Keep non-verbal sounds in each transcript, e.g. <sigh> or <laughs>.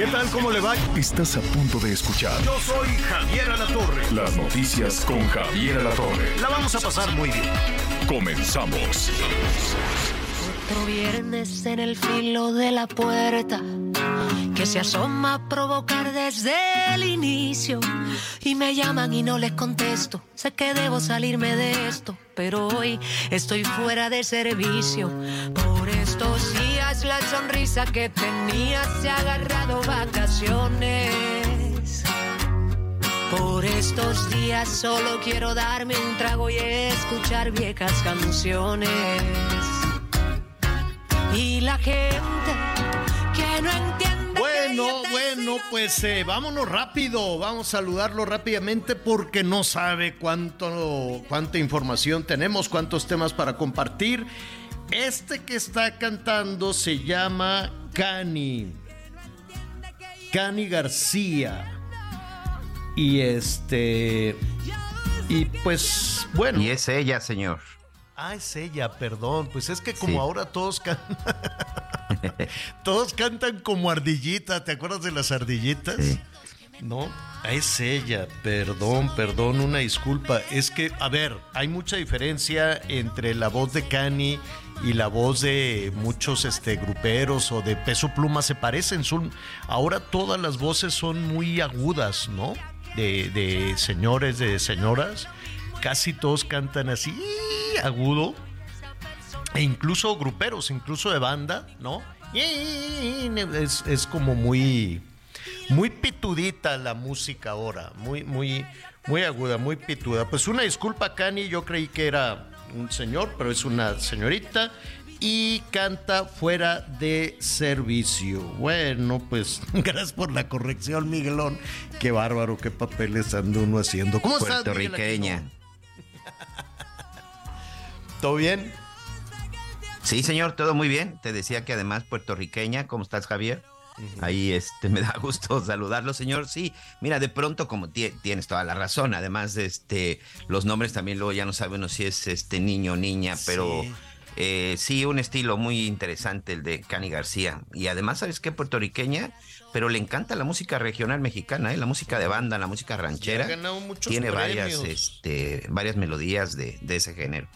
¿qué tal? ¿Cómo le va? Estás a punto de escuchar Yo soy Javier Alatorre. las noticias con Javier Alatorre. La vamos a pasar muy bien. Comenzamos. Otro viernes en el filo de la puerta que se asoma a provocar desde el inicio y me llaman y no les contesto. Sé que debo salirme de esto, pero hoy estoy fuera de servicio. Por estos días la sonrisa que tenía se ha agarrado vacaciones. Por estos días solo quiero darme un trago y escuchar viejas canciones. Y la gente que no entiende. Bueno, bueno, pues eh, vámonos rápido. Vamos a saludarlo rápidamente porque no sabe cuánto, cuánta información tenemos, cuántos temas para compartir. Este que está cantando se llama Cani. Cani García. Y este. Y pues, bueno. Y es ella, señor. Ah, es ella, perdón. Pues es que como Sí. ahora todos cantan. <laughs> <laughs> todos cantan como ardillita. ¿Te acuerdas de las ardillitas? Sí. No, es ella. Perdón, perdón, una disculpa. Es que, a ver, hay mucha diferencia entre la voz de Cani y la voz de muchos este, gruperos o de peso pluma. Se parecen. Son, ahora todas las voces son muy agudas, ¿no? De, de señores, de señoras. Casi todos cantan así, agudo e incluso gruperos, incluso de banda, ¿no? Es, es como muy, muy pitudita la música ahora, muy, muy, muy aguda, muy pituda. Pues una disculpa, Cani, yo creí que era un señor, pero es una señorita y canta fuera de servicio. Bueno, pues <laughs> gracias por la corrección, Miguelón. Qué bárbaro, qué papeles anda uno haciendo. ¿Cómo Puertorriqueña. <laughs> ¿Todo bien? Sí, señor, todo muy bien. Te decía que además puertorriqueña, ¿cómo estás, Javier? Ahí este, <laughs> me da gusto saludarlo, señor. Sí, mira, de pronto, como tie- tienes toda la razón, además, este, los nombres también luego ya no sabemos si es este niño o niña, pero Sí. eh, sí, un estilo muy interesante el de Cani García. Y además, ¿sabes qué? Puertorriqueña, pero le encanta la música regional mexicana, ¿eh? la música de banda, la música ranchera. ha ganado muchos Tiene varias, este, varias melodías de, de ese género.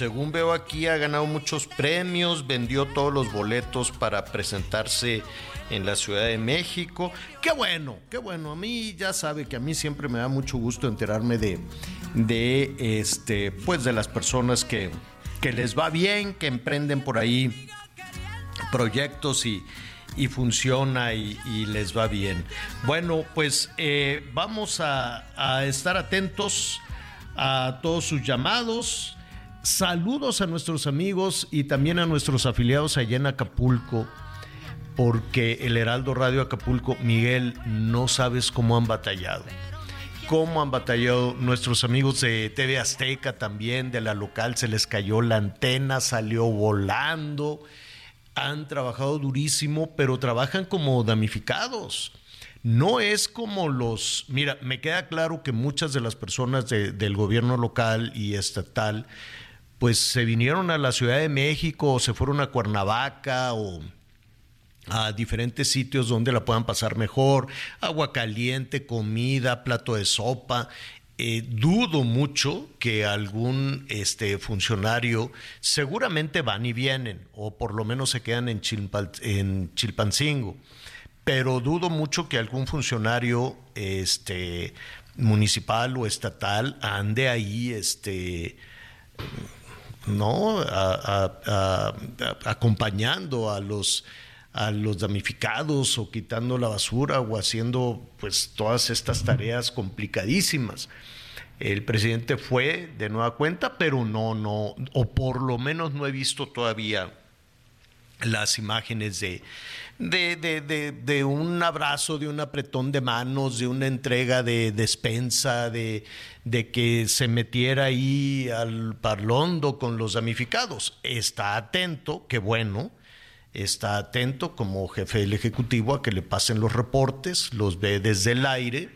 Según veo aquí, ha ganado muchos premios, vendió todos los boletos para presentarse en la Ciudad de México. Qué bueno, qué bueno. A mí ya sabe que a mí siempre me da mucho gusto enterarme de, de este, pues de las personas que, que les va bien, que emprenden por ahí proyectos y, y funciona y, les va bien. Bueno, pues eh, vamos a estar atentos a todos sus llamados. Saludos a nuestros amigos y también a nuestros afiliados allá en Acapulco, porque el Heraldo Radio Acapulco, Miguel, no sabes cómo han batallado. Cómo han batallado nuestros amigos de TV Azteca también, de la local, se les cayó la antena, salió volando. Han trabajado durísimo, pero trabajan como damnificados. No es como los... Mira, me queda claro que muchas de las personas de- del gobierno local y estatal, pues se vinieron a la Ciudad de México o se fueron a Cuernavaca o a diferentes sitios donde la puedan pasar mejor, agua caliente, comida, plato de sopa. Eh, dudo mucho que algún este, funcionario, seguramente van y vienen, o por lo menos se quedan en, en Chilpancingo, pero dudo mucho que algún funcionario este, municipal o estatal ande ahí este, ¿no? Acompañando a los a los damnificados o quitando la basura o haciendo pues todas estas tareas complicadísimas. El presidente fue de nueva cuenta, pero no, no, o por lo menos no he visto todavía las imágenes de, de, un abrazo, de un apretón de manos, de una entrega de despensa, de, de que se metiera ahí al parlondo con los damnificados. Está atento, qué bueno, está atento como jefe del Ejecutivo a que le pasen los reportes, los ve desde el aire,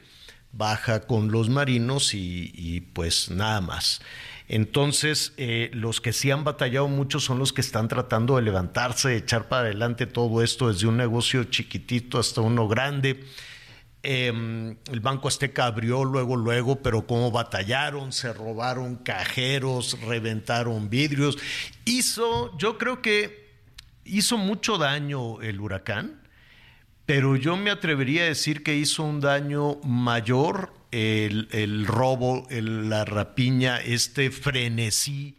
baja con los marinos y, y pues nada más. Entonces, eh, los que sí han batallado mucho son los que están tratando de levantarse, de echar para adelante todo esto desde un negocio chiquitito hasta uno grande. Em, el Banco Azteca abrió luego, luego, pero como batallaron, se robaron cajeros, reventaron vidrios. Hizo, yo creo que hizo mucho daño el huracán, pero yo me atrevería a decir que hizo un daño mayor el, robo, la rapiña, este frenesí,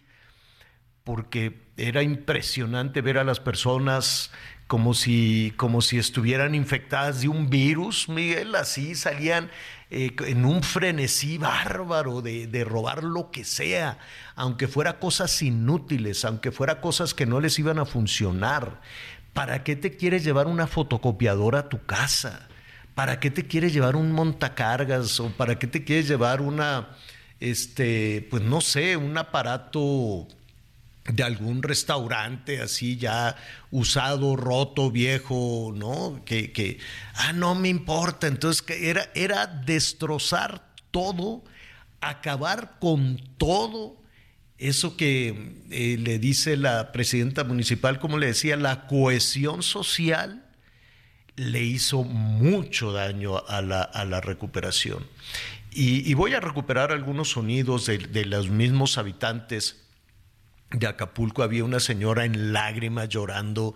porque era impresionante ver a las personas como si, como si estuvieran infectadas de un virus, Miguel, así salían eh, en un frenesí bárbaro de, de, robar lo que sea, aunque fuera cosas inútiles, aunque fuera cosas que no les iban a funcionar. ¿Para qué te quieres llevar una fotocopiadora a tu casa? ¿Para qué te quieres llevar un montacargas o para qué te quieres llevar una, este, pues no sé, un aparato de algún restaurante así ya usado, roto, viejo, ¿no? Que, ah, no me importa. Entonces, era, era destrozar todo, acabar con todo. Eso que eh, le dice la presidenta municipal, como le decía, la cohesión social le hizo mucho daño a la, recuperación. Y, voy a recuperar algunos sonidos de, los mismos habitantes de Acapulco. Había una señora en lágrimas llorando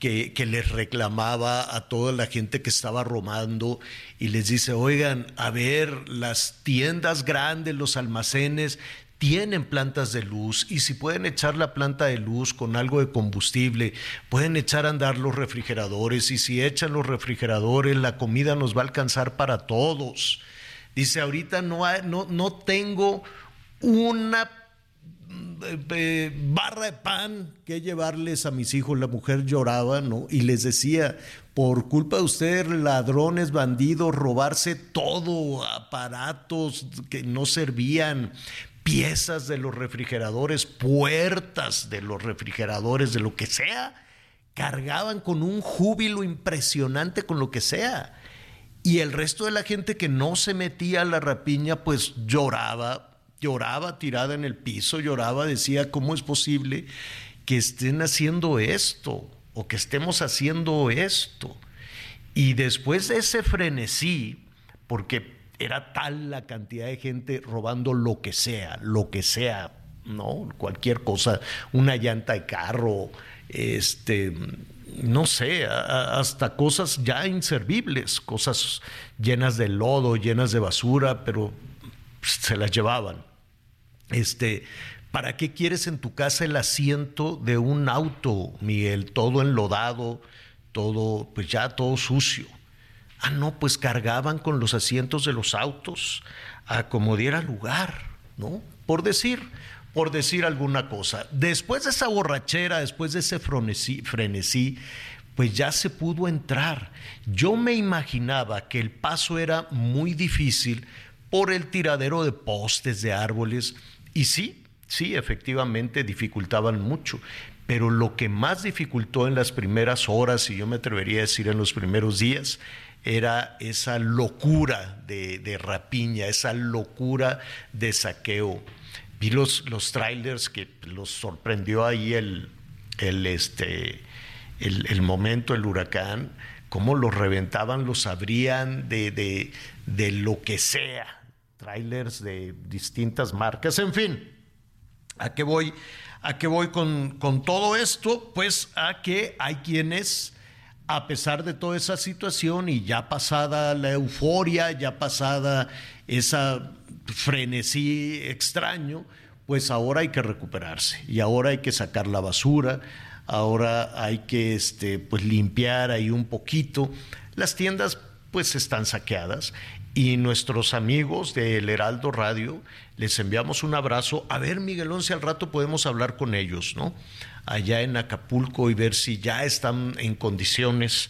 que, que, les reclamaba a toda la gente que estaba robando y les dice, oigan, a ver, las tiendas grandes, los almacenes, tienen plantas de luz y si pueden echar la planta de luz con algo de combustible, pueden echar a andar los refrigeradores y si echan los refrigeradores, la comida nos va a alcanzar para todos. Dice, ahorita no, no, no tengo una eh, eh, barra de pan que llevarles a mis hijos. La mujer lloraba, ¿no? Y les decía, por culpa de ustedes, ladrones, bandidos, robarse todo, aparatos que no servían, piezas de los refrigeradores, puertas de los refrigeradores, de lo que sea, cargaban con un júbilo impresionante con lo que sea. Y el resto de la gente que no se metía a la rapiña, pues lloraba, lloraba tirada en el piso, lloraba, decía, ¿cómo es posible que estén haciendo esto o que estemos haciendo esto? Y después de ese frenesí, porque era tal la cantidad de gente robando lo que sea, lo que sea, ¿no? Cualquier cosa, una llanta de carro, este, no sé, hasta cosas ya inservibles, cosas llenas de lodo, llenas de basura, pero se las llevaban. Este, ¿para qué quieres en tu casa el asiento de un auto, Miguel? Todo enlodado, todo, pues ya todo sucio. Ah, no, pues cargaban con los asientos de los autos a como diera lugar, ¿no? Por decir, por decir alguna cosa. Después de esa borrachera, después de ese frenesí, frenesí, pues ya se pudo entrar. Yo me imaginaba que el paso era muy difícil por el tiradero de postes, de árboles, y sí, sí, efectivamente dificultaban mucho. Pero lo que más dificultó en las primeras horas, y yo me atrevería a decir en los primeros días, era esa locura de, rapiña, esa locura de saqueo. Vi los, los trailers que los sorprendió ahí el, el, este, el, momento, el huracán, cómo los reventaban, los abrían de, de, de lo que sea. Trailers de distintas marcas, en fin. ¿A qué voy? ¿A qué voy con, con todo esto? Pues a que hay quienes a pesar de toda esa situación y ya pasada la euforia, ya pasada esa frenesí extraño, pues ahora hay que recuperarse y ahora hay que sacar la basura, ahora hay que este, pues limpiar ahí un poquito. Las tiendas pues están saqueadas y nuestros amigos del Heraldo Radio, les enviamos un abrazo. A ver, Miguelón, si al rato podemos hablar con ellos, ¿no? Allá en Acapulco y ver si ya están en condiciones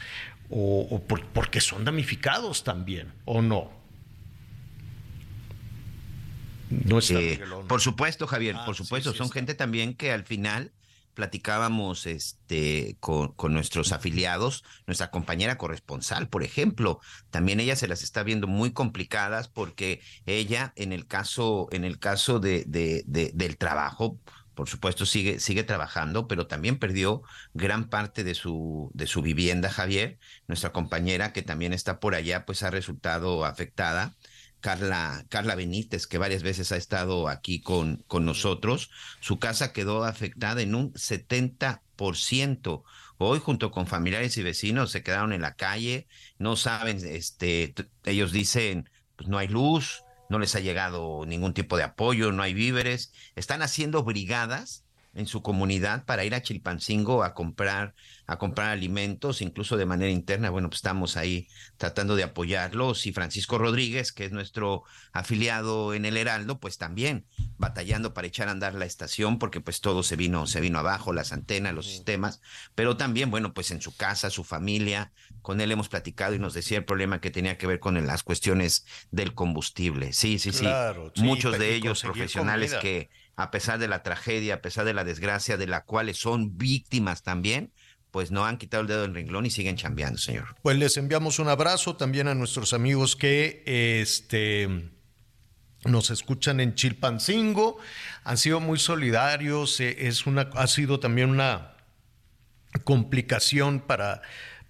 o, porque son damnificados también, ¿o no? No está eh, Por supuesto, Javier, ah, por supuesto, son gente también que al final platicábamos este, con, nuestros afiliados, nuestra compañera corresponsal, por ejemplo, también ella se las está viendo muy complicadas porque ella, en el caso, en el caso de, de, del trabajo, por supuesto sigue, sigue trabajando, pero también perdió gran parte de su, de su vivienda, Javier. Nuestra compañera que también está por allá, pues ha resultado afectada. Carla, Carla Benítez, que varias veces ha estado aquí con, con nosotros. Su casa quedó afectada en un 70%. Hoy, junto con familiares y vecinos, se quedaron en la calle, no saben, este, ellos dicen, pues no hay luz, no les ha llegado ningún tipo de apoyo, no hay víveres, están haciendo brigadas en su comunidad para ir a Chilpancingo a comprar a comprar alimentos, incluso de manera interna. Bueno, pues estamos ahí tratando de apoyarlos y Francisco Rodríguez, que es nuestro afiliado en el Heraldo, pues también batallando para echar a andar la estación porque pues todo se vino se vino abajo, las antenas, los sistemas, pero también bueno, pues en su casa, su familia, con él hemos platicado y nos decía el problema que tenía que ver con las cuestiones del combustible. Sí, sí, sí. Muchos de ellos profesionales que a pesar de la tragedia, a pesar de la desgracia de la cuales son víctimas también, pues no han quitado el dedo del renglón y siguen chambeando, señor. Pues les enviamos un abrazo también a nuestros amigos que este nos escuchan en Chilpancingo, han sido muy solidarios, eh, es una, ha sido también una complicación para,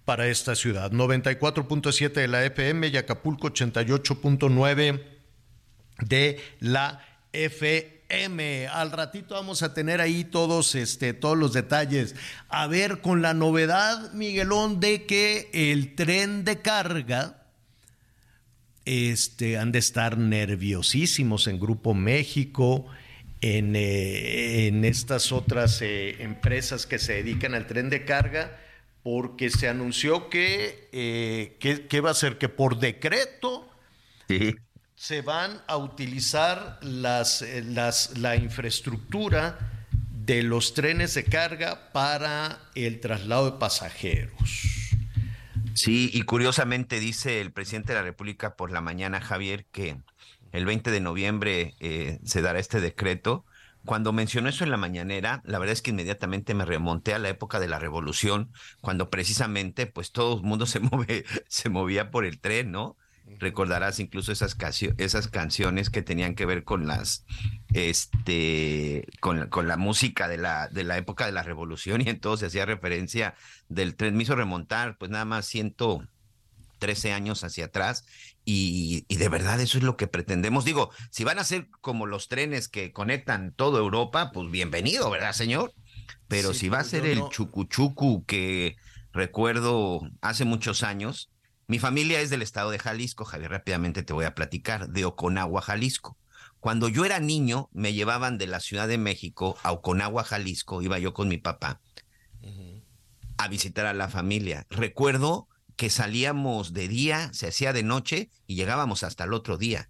para esta ciudad. 94.7 de la FM y Acapulco 88.9 de la FM. M. Al ratito vamos a tener ahí todos, este, todos los detalles. A ver, con la novedad, Miguelón, de que el tren de carga este, han de estar nerviosísimos en Grupo México, en, eh, en estas otras eh, empresas que se dedican al tren de carga, porque se anunció que, eh, que, va a ser que por decreto sí se van a utilizar las, eh, las, la infraestructura de los trenes de carga para el traslado de pasajeros. Sí, y curiosamente dice el presidente de la República por la mañana, Javier, que el 20 de noviembre eh, se dará este decreto. Cuando mencionó eso en la mañanera, la verdad es que inmediatamente me remonté a la época de la revolución, cuando precisamente pues todo el mundo se, <laughs> mueve, se movía por el tren, ¿no? Recordarás incluso esas, esas canciones que tenían que ver con las este con, con, la música de la, de la época de la revolución y entonces hacía referencia del tren. Me hizo remontar, pues nada más 113 años hacia atrás y, y, de verdad eso es lo que pretendemos. Digo, si van a ser como los trenes que conectan toda Europa, pues bienvenido, ¿verdad, señor? Pero si va a ser el chucuchucu que recuerdo hace muchos años, mi familia es del estado de Jalisco, Javier, rápidamente te voy a platicar, de Oconagua, Jalisco. Cuando yo era niño, me llevaban de la Ciudad de México a Oconagua, Jalisco, iba yo con mi papá a visitar a la familia. Recuerdo que salíamos de día, se hacía de noche y llegábamos hasta el otro día.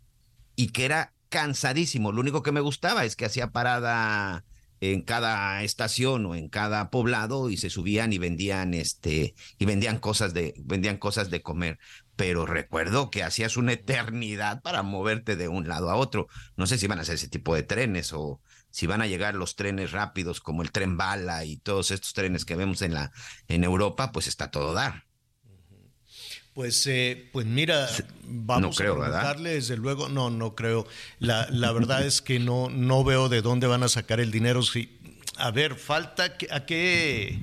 Y que era cansadísimo. Lo único que me gustaba es que hacía parada en cada estación o en cada poblado y se subían y vendían este y vendían cosas de vendían cosas de comer. Pero recuerdo que hacías una eternidad para moverte de un lado a otro. No sé si van a ser ese tipo de trenes o si van a llegar los trenes rápidos como el tren bala y todos estos trenes que vemos en la en Europa pues está todo dar pues, eh, pues mira, vamos a preguntarle desde luego, no, no creo. La, la verdad es que no, no veo de dónde van a sacar el dinero. Si, a ver, falta a qué,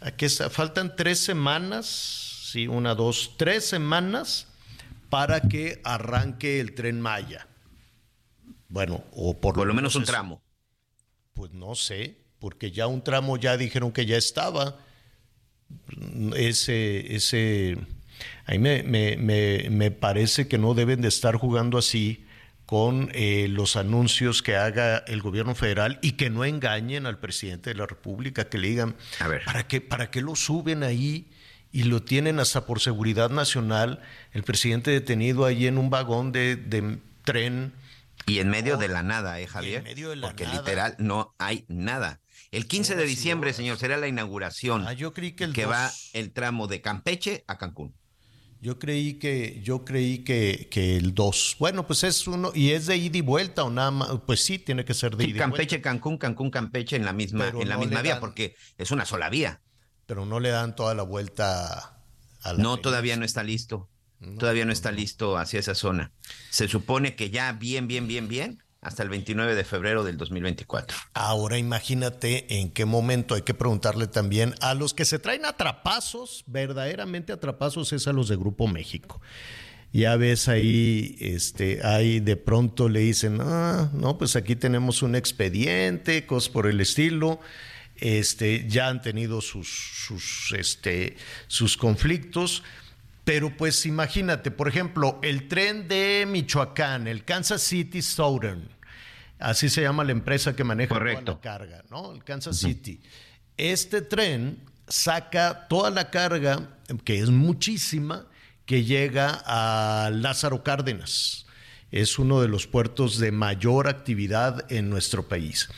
a qué faltan tres semanas, sí, una, dos, tres semanas para que arranque el tren Maya. Bueno, o por, por lo menos un tramo. Pues no sé, porque ya un tramo ya dijeron que ya estaba. Ese, ese a mí me, parece que no deben de estar jugando así con eh, los anuncios que haga el gobierno federal y que no engañen al presidente de la República, que le digan, ¿para qué, ¿para qué lo suben ahí? y lo tienen hasta por seguridad nacional, el presidente detenido ahí en un vagón de, de tren. Y en medio de la nada, ¿eh, Javier? En medio de la Porque nada. literal no hay nada. El 15 de diciembre, señor, será la inauguración. Ah, yo creí que el que va el tramo de Campeche a Cancún. Yo creí que, yo creí que, que el 2. Bueno, pues es uno, y es de ida y vuelta o nada más. Pues sí, tiene que ser de Sí, ida y Campeche, vuelta. Cancún, Cancún, Campeche en la misma, Pero en la no misma vía, dan- porque es una sola vía. Pero no le dan toda la vuelta a la No, todavía no está listo. todavía no está listo hacia esa zona. Se supone que ya bien, bien, bien, bien, hasta el 29 de febrero del 2024. Ahora imagínate en qué momento hay que preguntarle también a los que se traen atrapazos, verdaderamente atrapazos es a los de Grupo México. Ya ves ahí, este, ahí de pronto le dicen, ah, no, pues aquí tenemos un expediente, cosas por el estilo. Este, ya han tenido sus, sus, este, sus conflictos. Pero pues imagínate, por ejemplo, el tren de Michoacán, el Kansas City Southern, así se llama la empresa que maneja toda la carga, ¿no? El Kansas City. Este tren saca toda la carga, que es muchísima, que llega a Lázaro Cárdenas. Es uno de los puertos de mayor actividad en nuestro país.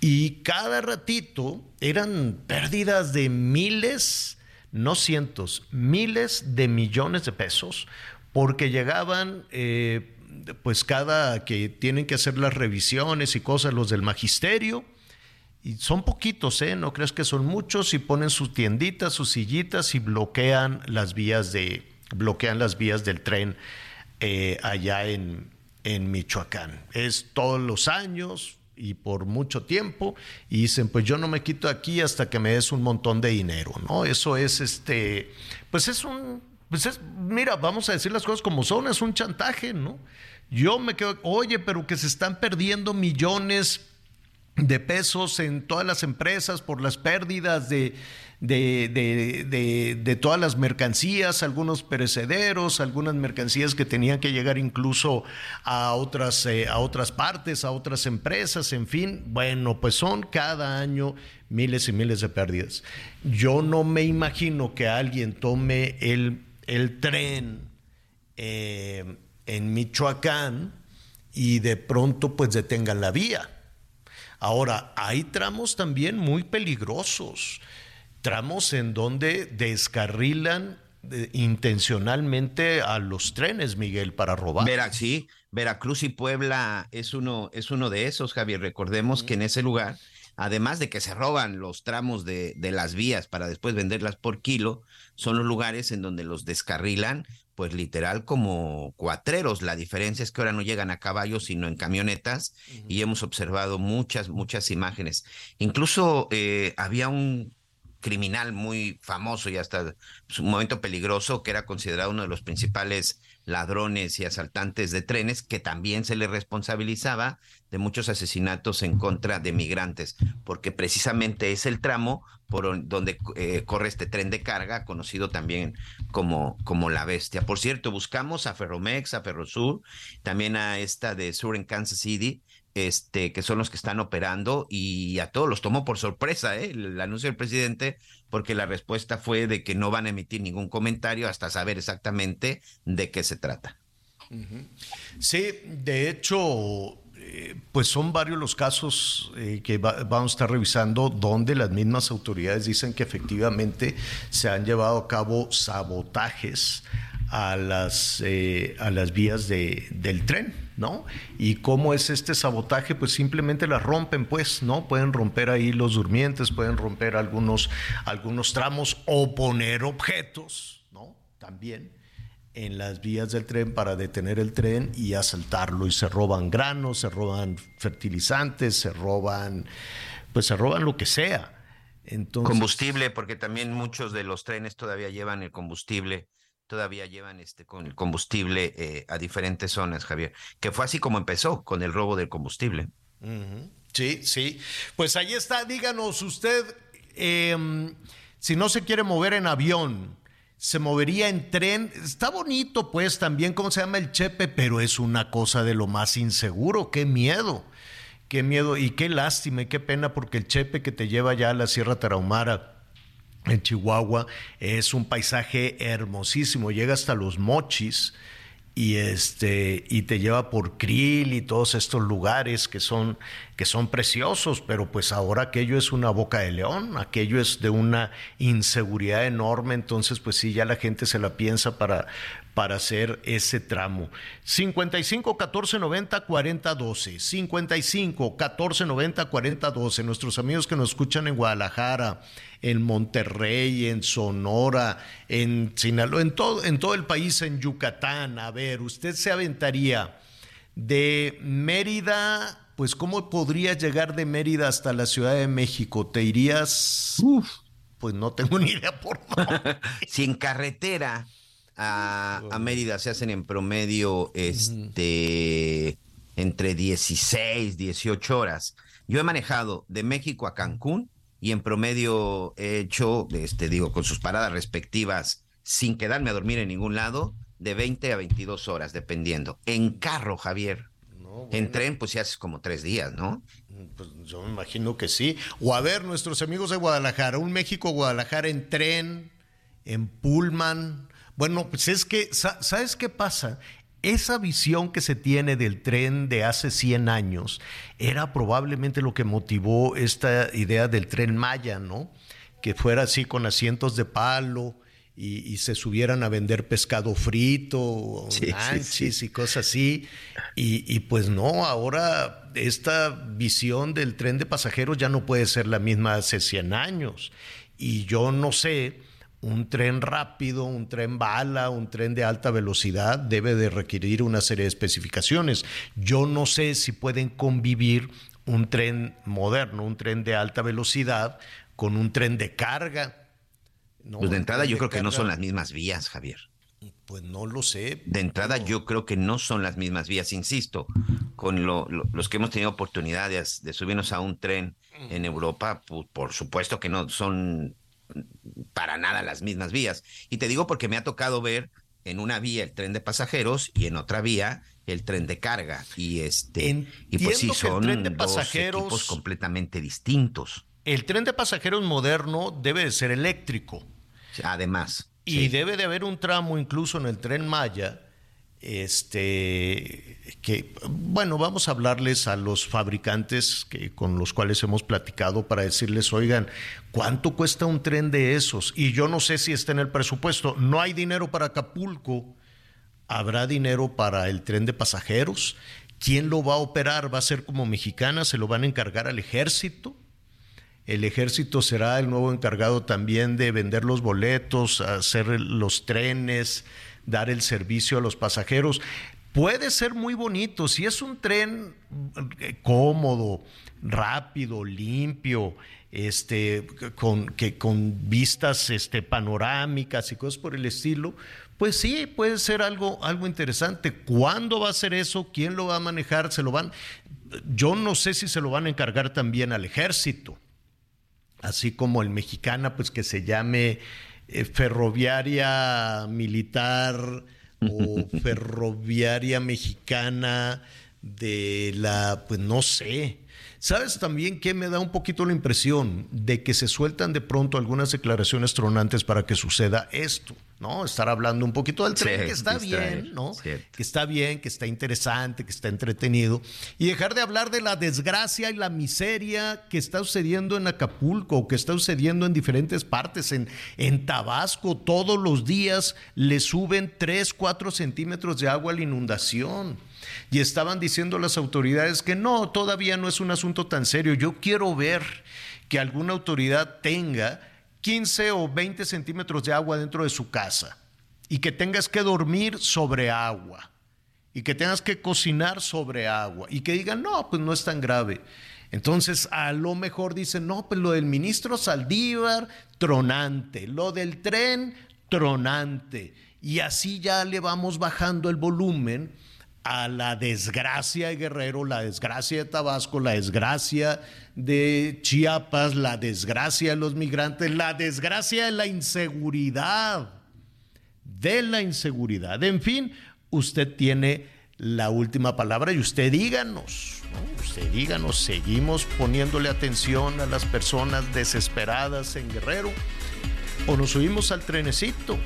Y cada ratito eran pérdidas de miles, no cientos, miles de millones de pesos, porque llegaban, eh, pues cada que tienen que hacer las revisiones y cosas, los del magisterio, y son poquitos, ¿eh? No crees que son muchos y ponen sus tienditas, sus sillitas y bloquean las vías de bloquean las vías del tren eh, allá en, en Michoacán. Es todos los años y por mucho tiempo y dicen pues yo no me quito aquí hasta que me des un montón de dinero, ¿no? Eso es este, pues es un, pues es, mira, vamos a decir las cosas como son, es un chantaje, ¿no? Yo me quedo, oye, pero que se están perdiendo millones de pesos en todas las empresas por las pérdidas de, de, de- de- de todas las mercancías, algunos perecederos, algunas mercancías que tenían que llegar incluso a otras, eh, a otras partes, a otras empresas, en fin. Bueno, pues son cada año miles y miles de pérdidas. Yo no me imagino que alguien tome el, el tren eh, en Michoacán y de pronto pues detengan la vía. Ahora, hay tramos también muy peligrosos, tramos en donde descarrilan eh, intencionalmente a los trenes, Miguel, para robar. Vera, sí, Veracruz y Puebla es uno, es uno de esos, Javier. Recordemos que en ese lugar, además de que se roban los tramos de, de las vías para después venderlas por kilo, son los lugares en donde los descarrilan, pues literal como cuatreros. La diferencia es que ahora no llegan a caballos, sino en camionetas, y hemos observado muchas, muchas imágenes. Incluso eh, había un criminal muy famoso y hasta su momento peligroso, que era considerado uno de los principales ladrones y asaltantes de trenes, que también se le responsabilizaba de muchos asesinatos en contra de migrantes, porque precisamente es el tramo por on- donde eh, corre este tren de carga, conocido también como, como La Bestia. Por cierto, buscamos a Ferromex, a Ferrosur, también a esta de Sur en Kansas City, este, que son los que están operando y a todos los tomó por sorpresa ¿eh? el, anuncio del presidente, porque la respuesta fue de que no van a emitir ningún comentario hasta saber exactamente de qué se trata. Sí, de hecho, eh, pues son varios los casos eh, que va- vamos a estar revisando donde las mismas autoridades dicen que efectivamente se han llevado a cabo sabotajes a las, a las vías de- del tren, ¿no? Y cómo es este sabotaje, pues simplemente las rompen, pues, ¿no? Pueden romper ahí los durmientes, pueden romper algunos, algunos tramos o poner objetos, ¿no? También en las vías del tren para detener el tren y asaltarlo y se roban granos, se roban fertilizantes, se roban pues se roban lo que sea. Combustible, porque también muchos de los trenes todavía llevan el combustible, todavía llevan este con el combustible eh, a diferentes zonas, Javier, que fue así como empezó con el robo del combustible. Sí, sí. Pues ahí está, díganos usted, eh, si no se quiere mover en avión, se movería en tren. Está bonito, pues, también, ¿cómo se llama el Chepe? Pero es una cosa de lo más inseguro, qué miedo. Qué miedo y qué lástima y qué pena porque el Chepe que te lleva ya a la Sierra Tarahumara en Chihuahua. Es un paisaje hermosísimo, llega hasta los mochis y este y te lleva por Krill y todos estos lugares que son que son preciosos, pero pues ahora aquello es una boca de león, aquello es de una inseguridad enorme, entonces pues sí ya la gente se la piensa para para hacer ese tramo. 55 14 90 40 12. 55 14 90 40 12. Nuestros amigos que nos escuchan en Guadalajara, en Monterrey, en Sonora, en Sinaloa, en todo, en todo el país, en Yucatán. A ver, usted se aventaría de Mérida, pues ¿cómo podrías llegar de Mérida hasta la Ciudad de México? ¿Te irías? Pues no tengo ni idea por dónde. <laughs> Sin carretera a, Mérida se hacen en promedio este, entre 16, 18 horas. Yo he manejado de México a Cancún y en promedio he hecho, este, digo, con sus paradas respectivas, sin quedarme a dormir en ningún lado, de 20 a 22 horas, dependiendo. En carro, Javier. En tren, pues ya haces como tres días, ¿no? Pues yo me imagino que sí. O a ver, nuestros amigos de Guadalajara, un México-Guadalajara en tren, en Pullman, bueno, pues es que, ¿sabes qué pasa? Esa visión que se tiene del tren de hace 100 años era probablemente lo que motivó esta idea del tren Maya, ¿no? Que fuera así con asientos de palo y, se subieran a vender pescado frito, <laughs> sí, y cosas así. Y, y, pues no, ahora esta visión del tren de pasajeros ya no puede ser la misma hace 100 años. Y yo no sé un tren rápido, un tren bala, un tren de alta velocidad debe de requerir una serie de especificaciones. Yo no sé si pueden convivir un tren moderno, un tren de alta velocidad con un tren de carga. pues de entrada yo creo que no son las mismas vías, Javier. Pues no lo sé. De entrada yo creo que no son las mismas vías, insisto, con los que hemos tenido oportunidad de, subirnos a un tren en Europa, por supuesto que no son para nada las mismas vías. Y te digo porque me ha tocado ver en una vía el tren de pasajeros y en otra vía el tren de carga. Y este y pues sí, son tren de pasajeros, dos equipos completamente distintos. El tren de pasajeros moderno debe de ser eléctrico. Además. Y debe de haber un tramo incluso en el tren Maya este que bueno vamos a hablarles a los fabricantes que con los cuales hemos platicado para decirles oigan cuánto cuesta un tren de esos y yo no sé si está en el presupuesto. No hay dinero para Acapulco. Habrá dinero para el tren de pasajeros quién lo va a operar va a ser como mexicana se lo van a encargar al ejército el ejército será el nuevo encargado también de vender los boletos hacer los trenes dar el servicio a los pasajeros. Puede ser muy bonito, si es un tren eh, cómodo, rápido, limpio, este, con, que, con vistas este, panorámicas y cosas por el estilo, pues sí, puede ser algo, algo interesante. ¿Cuándo va a ser eso? ¿Quién lo va a manejar? ¿Se lo van? Yo no sé si se lo van a encargar también al ejército, así como el mexicana, pues que se llame eh, ferroviaria militar o <laughs> ferroviaria mexicana de la, pues no sé. ¿Sabes también que me da un poquito la impresión de que se sueltan de pronto algunas declaraciones tronantes para que suceda esto? ¿No? Estar hablando un poquito del tren, que está bien, ¿no? Que está bien, que está interesante, que está entretenido. Y dejar de hablar de la desgracia y la miseria que está sucediendo en Acapulco, que está sucediendo en diferentes partes. En, en Tabasco, todos los días le suben 3, 4 centímetros de agua a la inundación. Y estaban diciendo las autoridades que no, todavía no es un asunto tan serio. Yo quiero ver que alguna autoridad tenga 15 o 20 centímetros de agua dentro de su casa y que tengas que dormir sobre agua y que tengas que cocinar sobre agua y que digan, no, pues no es tan grave. Entonces, a lo mejor dicen, no, pues lo del ministro Saldívar, tronante, lo del tren, tronante. Y así ya le vamos bajando el volumen a la desgracia de Guerrero, la desgracia de Tabasco, la desgracia de Chiapas, la desgracia de los migrantes, la desgracia de la inseguridad, de la inseguridad. En fin, usted tiene la última palabra y usted díganos, usted díganos, seguimos poniéndole atención a las personas desesperadas en Guerrero o nos subimos al trenecito.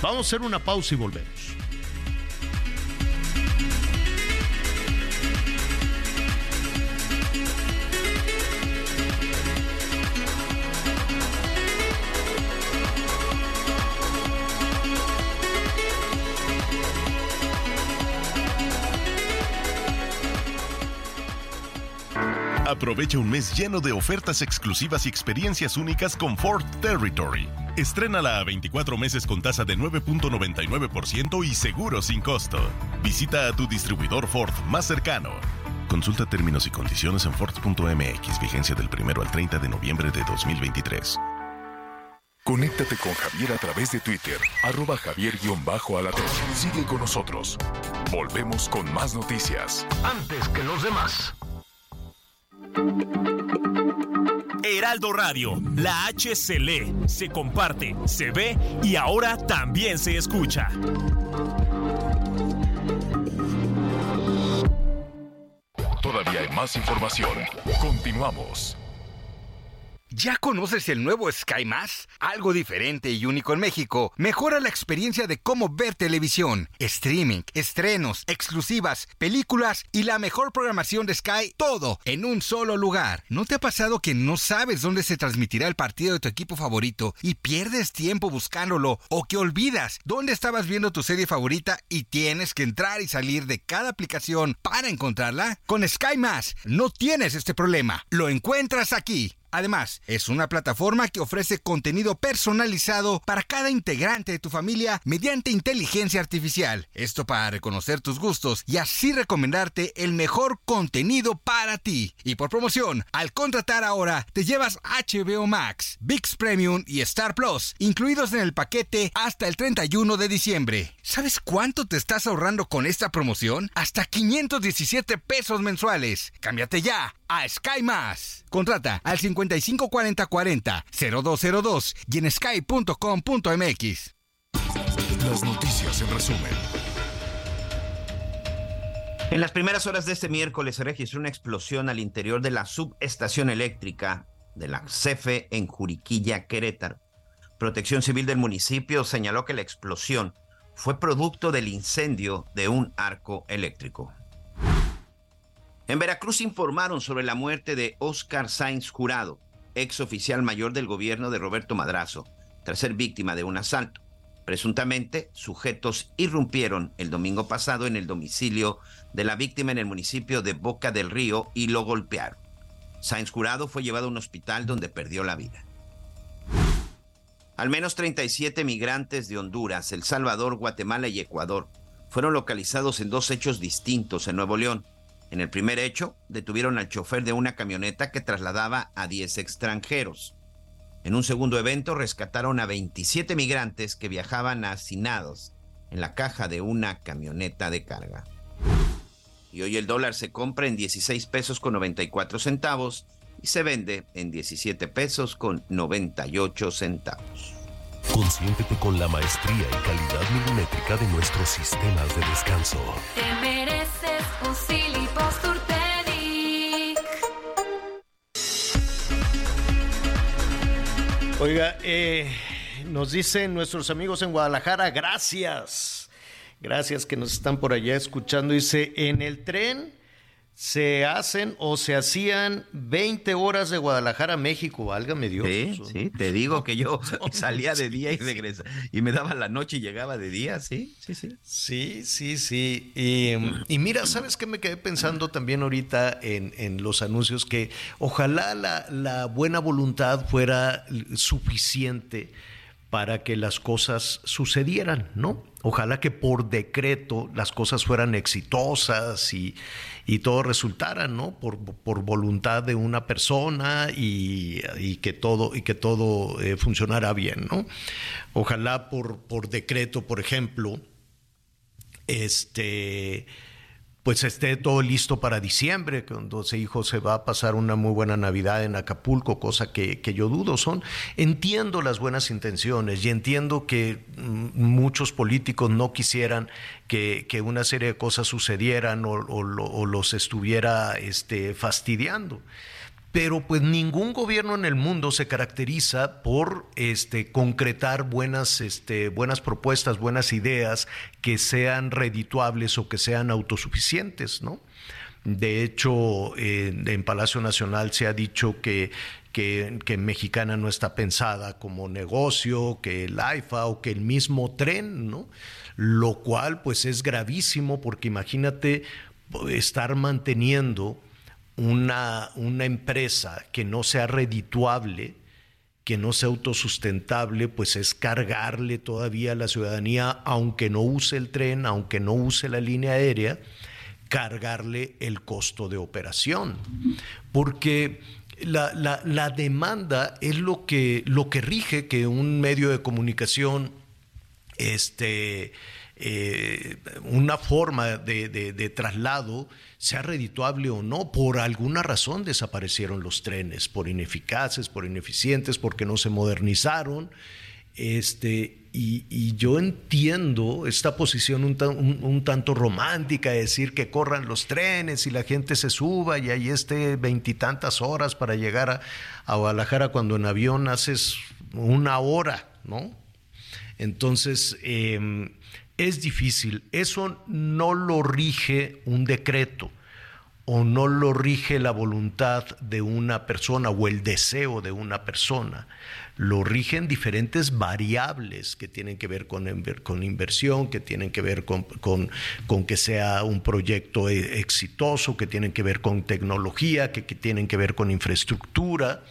Vamos a hacer una pausa y volvemos. Aprovecha un mes lleno de ofertas exclusivas y experiencias únicas con Ford Territory. Estrénala a 24 meses con tasa de 9.99% y seguro sin costo. Visita a tu distribuidor Ford más cercano. Consulta términos y condiciones en Ford.mx, vigencia del 1 al 30 de noviembre de 2023. Conéctate con Javier a través de Twitter, arroba javier-alatón. Sigue con nosotros. Volvemos con más noticias. Antes que los demás. Heraldo Radio, la H se lee, se comparte, se ve y ahora también se escucha. Todavía hay más información. Continuamos. ¿Ya conoces el nuevo Sky Más? Algo diferente y único en México. Mejora la experiencia de cómo ver televisión, streaming, estrenos, exclusivas, películas y la mejor programación de Sky, todo en un solo lugar. ¿No te ha pasado que no sabes dónde se transmitirá el partido de tu equipo favorito y pierdes tiempo buscándolo o que olvidas dónde estabas viendo tu serie favorita y tienes que entrar y salir de cada aplicación para encontrarla? Con Sky Más no tienes este problema. Lo encuentras aquí. Además, es una plataforma que ofrece contenido personalizado para cada integrante de tu familia mediante inteligencia artificial. Esto para reconocer tus gustos y así recomendarte el mejor contenido para ti. Y por promoción, al contratar ahora, te llevas HBO Max, VIX Premium y Star Plus, incluidos en el paquete hasta el 31 de diciembre. ¿Sabes cuánto te estás ahorrando con esta promoción? Hasta 517 pesos mensuales. Cámbiate ya a Sky Más. Contrata al 554040 0202 y en sky.com.mx. Las noticias en resumen. En las primeras horas de este miércoles se registró una explosión al interior de la subestación eléctrica de la CEFE en Juriquilla, Querétaro. Protección Civil del municipio señaló que la explosión fue producto del incendio de un arco eléctrico. En Veracruz informaron sobre la muerte de Oscar Sainz Jurado, ex oficial mayor del gobierno de Roberto Madrazo, tras ser víctima de un asalto. Presuntamente, sujetos irrumpieron el domingo pasado en el domicilio de la víctima en el municipio de Boca del Río y lo golpearon. Sainz Jurado fue llevado a un hospital donde perdió la vida. Al menos 37 migrantes de Honduras, El Salvador, Guatemala y Ecuador fueron localizados en dos hechos distintos en Nuevo León. En el primer hecho, detuvieron al chofer de una camioneta que trasladaba a 10 extranjeros. En un segundo evento, rescataron a 27 migrantes que viajaban hacinados en la caja de una camioneta de carga. Y hoy el dólar se compra en 16 pesos con 94 centavos y se vende en 17 pesos con 98 centavos. Consiéntete con la maestría y calidad milimétrica de nuestros sistemas de descanso. Te mereces un Oiga, eh, nos dicen nuestros amigos en Guadalajara, gracias. Gracias que nos están por allá escuchando. Dice, en el tren se hacen o se hacían 20 horas de Guadalajara a México, válgame Dios. Sí, sí, te digo que yo salía de día y regresaba y me daba la noche y llegaba de día, sí, sí, sí. Sí, sí, sí. Y, mira, ¿sabes qué me quedé pensando también ahorita en, en los anuncios? Que ojalá la, la buena voluntad fuera suficiente para que las cosas sucedieran, ¿no? Ojalá que por decreto las cosas fueran exitosas y, todo resultara, ¿no? Por, voluntad de una persona y, que todo, y que todo eh, funcionara bien, ¿no? Ojalá por, por decreto, por ejemplo, este pues esté todo listo para diciembre, cuando ese hijo se va a pasar una muy buena Navidad en Acapulco, cosa que, yo dudo. Son, entiendo las buenas intenciones y entiendo que mm, muchos políticos no quisieran que, una serie de cosas sucedieran o, los estuviera este, fastidiando. Pero pues ningún gobierno en el mundo se caracteriza por este, concretar buenas, este, buenas propuestas, buenas ideas que sean redituables o que sean autosuficientes, ¿no? De hecho, en Palacio Nacional se ha dicho que, que, que, Mexicana no está pensada como negocio, que el AIFA o que el mismo tren, ¿no? Lo cual pues es gravísimo porque imagínate estar manteniendo una, una empresa que no sea redituable, que no sea autosustentable, pues es cargarle todavía a la ciudadanía, aunque no use el tren, aunque no use la línea aérea, cargarle el costo de operación. Porque la, la, demanda es lo que, lo que rige que un medio de comunicación este, eh, una forma de, traslado, sea redituable o no, por alguna razón desaparecieron los trenes, por ineficaces, por ineficientes, porque no se modernizaron. Este, y, yo entiendo esta posición un, tanto romántica, de decir que corran los trenes y la gente se suba y ahí esté veintitantas horas para llegar a, a Guadalajara cuando en avión haces una hora, ¿no? Entonces, em, es difícil. Eso no lo rige un decreto o no lo rige la voluntad de una persona o el deseo de una persona. Lo rigen diferentes variables que tienen que ver con, inversión, que tienen que ver con, que sea un proyecto e, exitoso, que tienen que ver con tecnología, que tienen que ver con infraestructura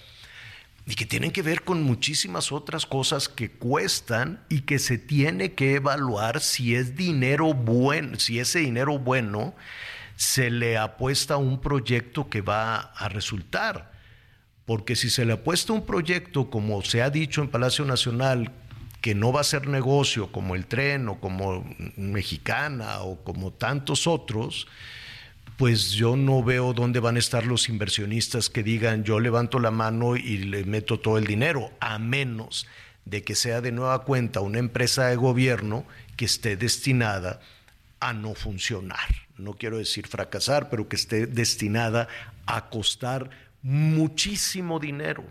y que tienen que ver con muchísimas otras cosas que cuestan y que se tiene que evaluar si es dinero bueno, si ese dinero bueno se le apuesta a un proyecto que va a resultar. Porque si se le apuesta un proyecto, como se ha dicho en Palacio Nacional, que no va a ser negocio como el tren o como Mexicana o como tantos otros, pues yo no veo dónde van a estar los inversionistas que digan yo levanto la mano y le meto todo el dinero, a menos de que sea de nueva cuenta una empresa de gobierno que esté destinada a no funcionar. No quiero decir fracasar, pero que esté destinada a costar muchísimo dinero.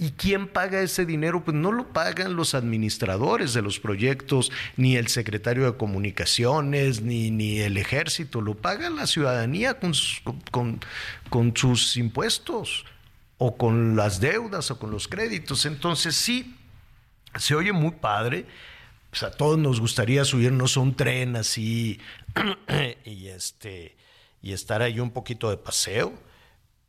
¿Y quién paga ese dinero? Pues no lo pagan los administradores de los proyectos, ni el secretario de comunicaciones, ni, ni el ejército, lo paga la ciudadanía con, con, con sus impuestos, o con las deudas, o con los créditos. Entonces sí, se oye muy padre. Pues a todos nos gustaría subirnos a un tren así <clears throat> y, este, y estar ahí un poquito de paseo,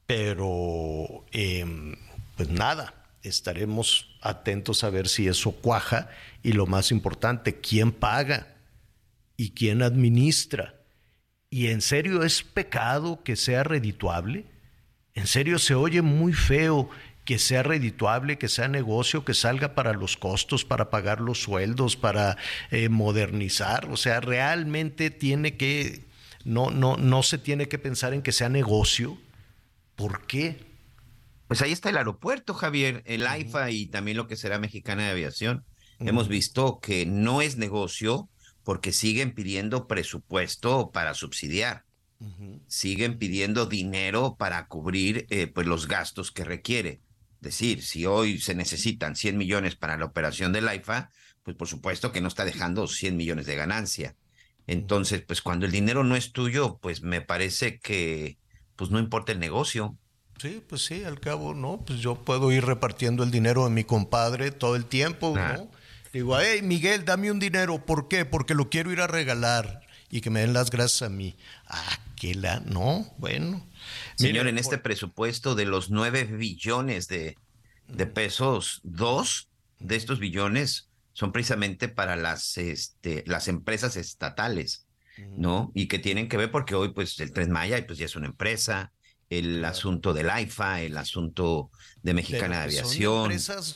pero em, pues nada, estaremos atentos a ver si eso cuaja y lo más importante, quién paga y quién administra. ¿Y en serio es pecado que sea redituable? ¿En serio se oye muy feo que sea redituable, que sea negocio, que salga para los costos, para pagar los sueldos, para eh, modernizar? O sea, realmente tiene que, no, no, no se tiene que pensar en que sea negocio. ¿Por qué? Pues ahí está el aeropuerto, Javier, el AIFA y también lo que será Mexicana de Aviación. Hemos visto que no es negocio porque siguen pidiendo presupuesto para subsidiar. Siguen pidiendo dinero para cubrir eh, pues los gastos que requiere. Es decir, si hoy se necesitan 100 millones para la operación del AIFA, pues por supuesto que no está dejando 100 millones de ganancia. Entonces, pues cuando el dinero no es tuyo, pues me parece que pues no importa el negocio. Sí, pues sí, al cabo, ¿no? Pues yo puedo ir repartiendo el dinero de mi compadre todo el tiempo, ¿no? Digo, hey, Miguel, dame un dinero. ¿Por qué? Porque lo quiero ir a regalar y que me den las gracias a mí. Ah, que la, no, bueno. Señor, en este presupuesto de los nueve billones de, de pesos, dos de estos billones son precisamente para las, este, las empresas estatales, ¿no? Y que tienen que ver porque hoy, pues, el Tren Maya, pues ya es una empresa, el asunto del AIFA, el asunto de Mexicana de, Aviación,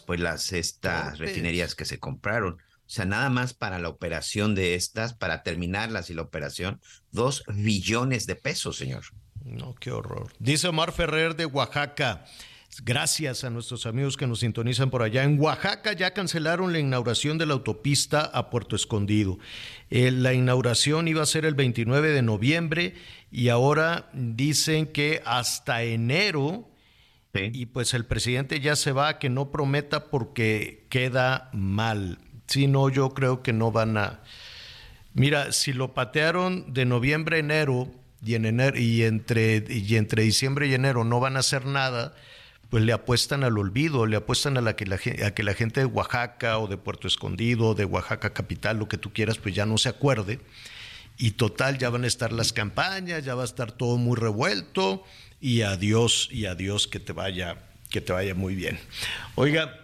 pues las estas refinerías que se compraron. O sea, nada más para la operación de estas, para terminarlas y la operación, dos billones de pesos, señor. No, qué horror. Dice Omar Ferrer de Oaxaca. Gracias a nuestros amigos que nos sintonizan por allá. En Oaxaca ya cancelaron la inauguración de la autopista a Puerto Escondido. Eh, la inauguración iba a ser el 29 de noviembre y ahora dicen que hasta enero Y pues el presidente ya se va, que no prometa porque queda mal. Si no, yo creo que no van a... Mira, si lo patearon de noviembre a enero y, en enero, y, entre, y entre diciembre y enero no van a hacer nada, pues le apuestan al olvido, le apuestan a, la que la, a que la gente de Oaxaca o de Puerto Escondido, de Oaxaca capital, lo que tú quieras, pues ya no se acuerde. Y total, ya van a estar las campañas, ya va a estar todo muy revuelto y adiós, y adiós, que te vaya, que te vaya muy bien. Oiga,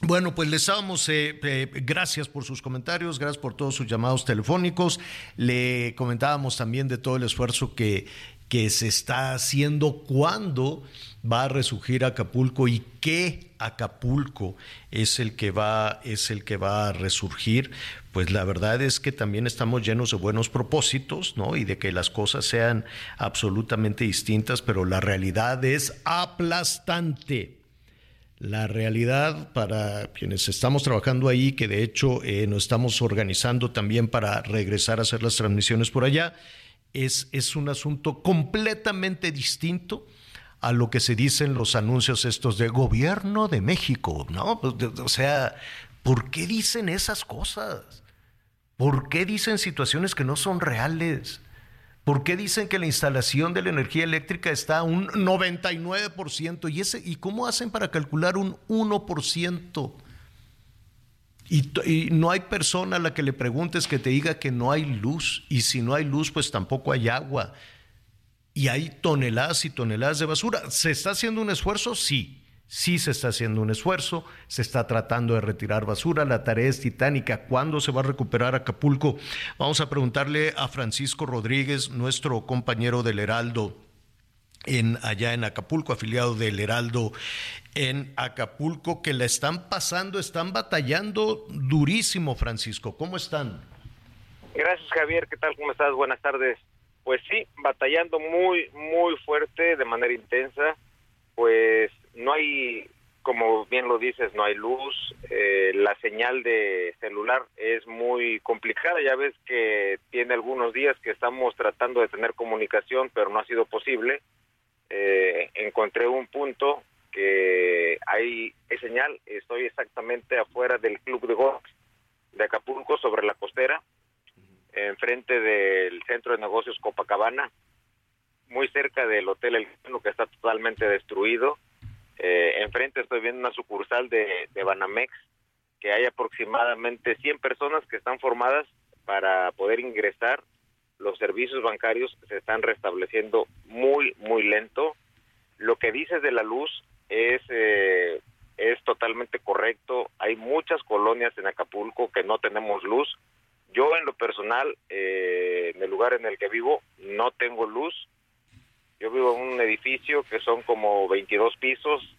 bueno, pues les damos eh, eh, gracias por sus comentarios, gracias por todos sus llamados telefónicos. Le comentábamos también de todo el esfuerzo que, que se está haciendo, cuándo va a resurgir Acapulco y qué Acapulco es el que va, es el que va a resurgir. Pues la verdad es que también estamos llenos de buenos propósitos, ¿no? Y de que las cosas sean absolutamente distintas, pero la realidad es aplastante. La realidad para quienes estamos trabajando ahí, que de hecho eh, nos estamos organizando también para regresar a hacer las transmisiones por allá, es, es un asunto completamente distinto a lo que se dicen los anuncios estos de gobierno de México, ¿no? Pues, o sea, ¿por qué dicen esas cosas? ¿Por qué dicen situaciones que no son reales? ¿Por qué dicen que la instalación de la energía eléctrica está a un 99%? ¿Y, ese, ¿Y cómo hacen para calcular un 1%? Y, y, no hay persona a la que le preguntes que te diga que no hay luz. Y si no hay luz, pues tampoco hay agua. Y hay toneladas y toneladas de basura. ¿Se está haciendo un esfuerzo? Sí. Sí se está haciendo un esfuerzo, se está tratando de retirar basura, la tarea es titánica. ¿Cuándo se va a recuperar Acapulco? Vamos a preguntarle a Francisco Rodríguez, nuestro compañero del Heraldo en allá en Acapulco, afiliado del Heraldo en Acapulco, que la están pasando, están batallando durísimo, Francisco. ¿Cómo están? Gracias, Javier. ¿Qué tal? ¿Cómo estás? Buenas tardes. Pues sí, batallando muy, muy fuerte, de manera intensa. Pues no hay, como bien lo dices, no hay luz, eh, la señal de celular es muy complicada, ya ves que tiene algunos días que estamos tratando de tener comunicación, pero no ha sido posible. Eh, encontré un punto que hay, señal, estoy exactamente afuera del club de golf de Acapulco, sobre la costera, enfrente del centro de negocios Copacabana, muy cerca del Hotel El que está totalmente destruido eh, enfrente estoy viendo una sucursal de, Banamex, que hay aproximadamente 100 personas que están formadas para poder ingresar. Los servicios bancarios se están restableciendo muy, muy lento. Lo que dices de la luz es, eh, es totalmente correcto. Hay muchas colonias en Acapulco que no tenemos luz. Yo en lo personal, eh, en el lugar en el que vivo, no tengo luz. Yo vivo en un edificio que son como 22 pisos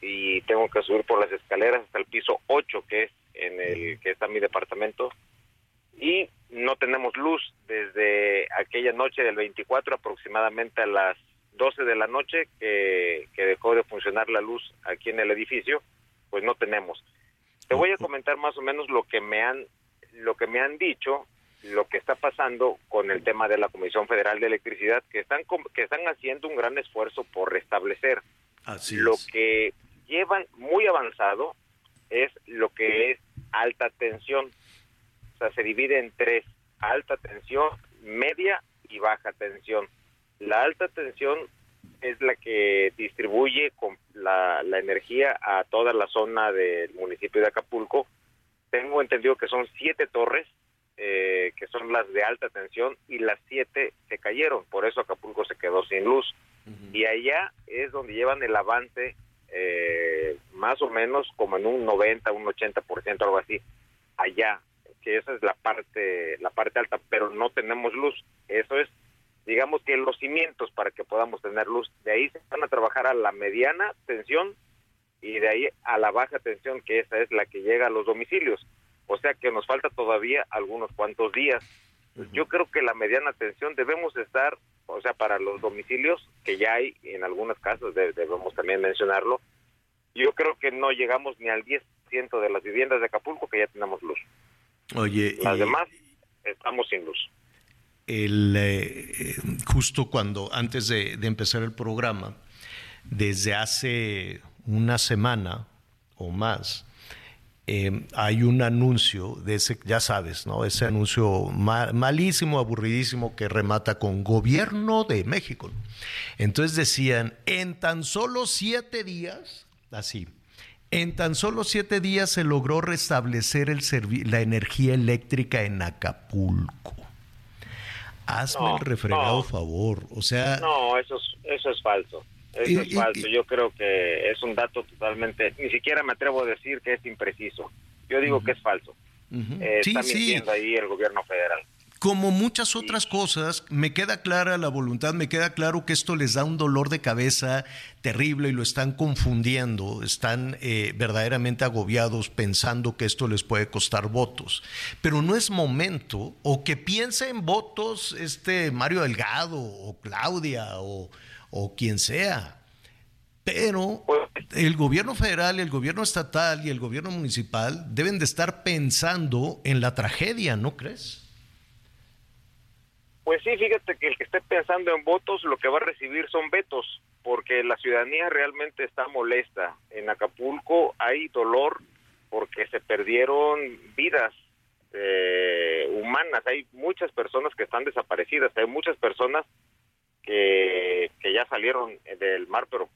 y tengo que subir por las escaleras hasta el piso 8 que es en el que está mi departamento. Y no tenemos luz desde aquella noche del 24 aproximadamente a las 12 de la noche que, que dejó de funcionar la luz aquí en el edificio pues no tenemos. Te voy a comentar más o menos lo que me han lo que me han dicho lo que está pasando con el tema de la Comisión Federal de Electricidad, que están, que están haciendo un gran esfuerzo por restablecer. Así lo que llevan muy avanzado es lo que es alta tensión. O sea, se divide en tres, alta tensión, media y baja tensión. La alta tensión es la que distribuye con la, la energía a toda la zona del municipio de Acapulco. Tengo entendido que son siete torres eh, que son las de alta tensión, y las siete se cayeron, por eso Acapulco se quedó sin luz. Y allá es donde llevan el avance eh, más o menos como en un 90, un 80%, algo así, allá, que esa es la parte, la parte alta, pero no tenemos luz. Eso es, digamos que los cimientos para que podamos tener luz. De ahí se van a trabajar a la mediana tensión y de ahí a la baja tensión, que esa es la que llega a los domicilios. O sea que nos falta todavía algunos cuantos días. Yo creo que la mediana tensión debemos estar, o sea, para los domicilios, que ya hay en algunas casas, debemos también mencionarlo, yo creo que no llegamos ni al 10% de las viviendas de Acapulco que ya tenemos luz. Oye, las demás estamos sin luz. El, eh, justo cuando, antes de, de empezar el programa, desde hace una semana o más, eh, hay un anuncio de ese, ya sabes, ¿no? Ese anuncio malísimo, aburridísimo que remata con gobierno de México. Entonces decían, en tan solo siete días, así, en tan solo siete días se logró restablecer el la energía eléctrica en Acapulco. Hazme el refregado favor, o sea... No, eso es, eso es falso. Eso es falso. Yo creo que es un dato totalmente, ni siquiera me atrevo a decir que es impreciso. Yo digo que es falso. Eh, está mintiendo ahí el gobierno federal. Como muchas otras cosas, me queda clara la voluntad, me queda claro que esto les da un dolor de cabeza terrible y lo están confundiendo, están eh, verdaderamente agobiados pensando que esto les puede costar votos. Pero no es momento, o que piense en votos este Mario Delgado o Claudia o, o quien sea. Pero el gobierno federal, el gobierno estatal y el gobierno municipal deben de estar pensando en la tragedia, ¿no crees? Pues sí, fíjate que el que esté pensando en votos lo que va a recibir son vetos, porque la ciudadanía realmente está molesta. En Acapulco hay dolor porque se perdieron vidas eh, humanas, hay muchas personas que están desaparecidas, hay muchas personas que, que ya salieron del mar pero,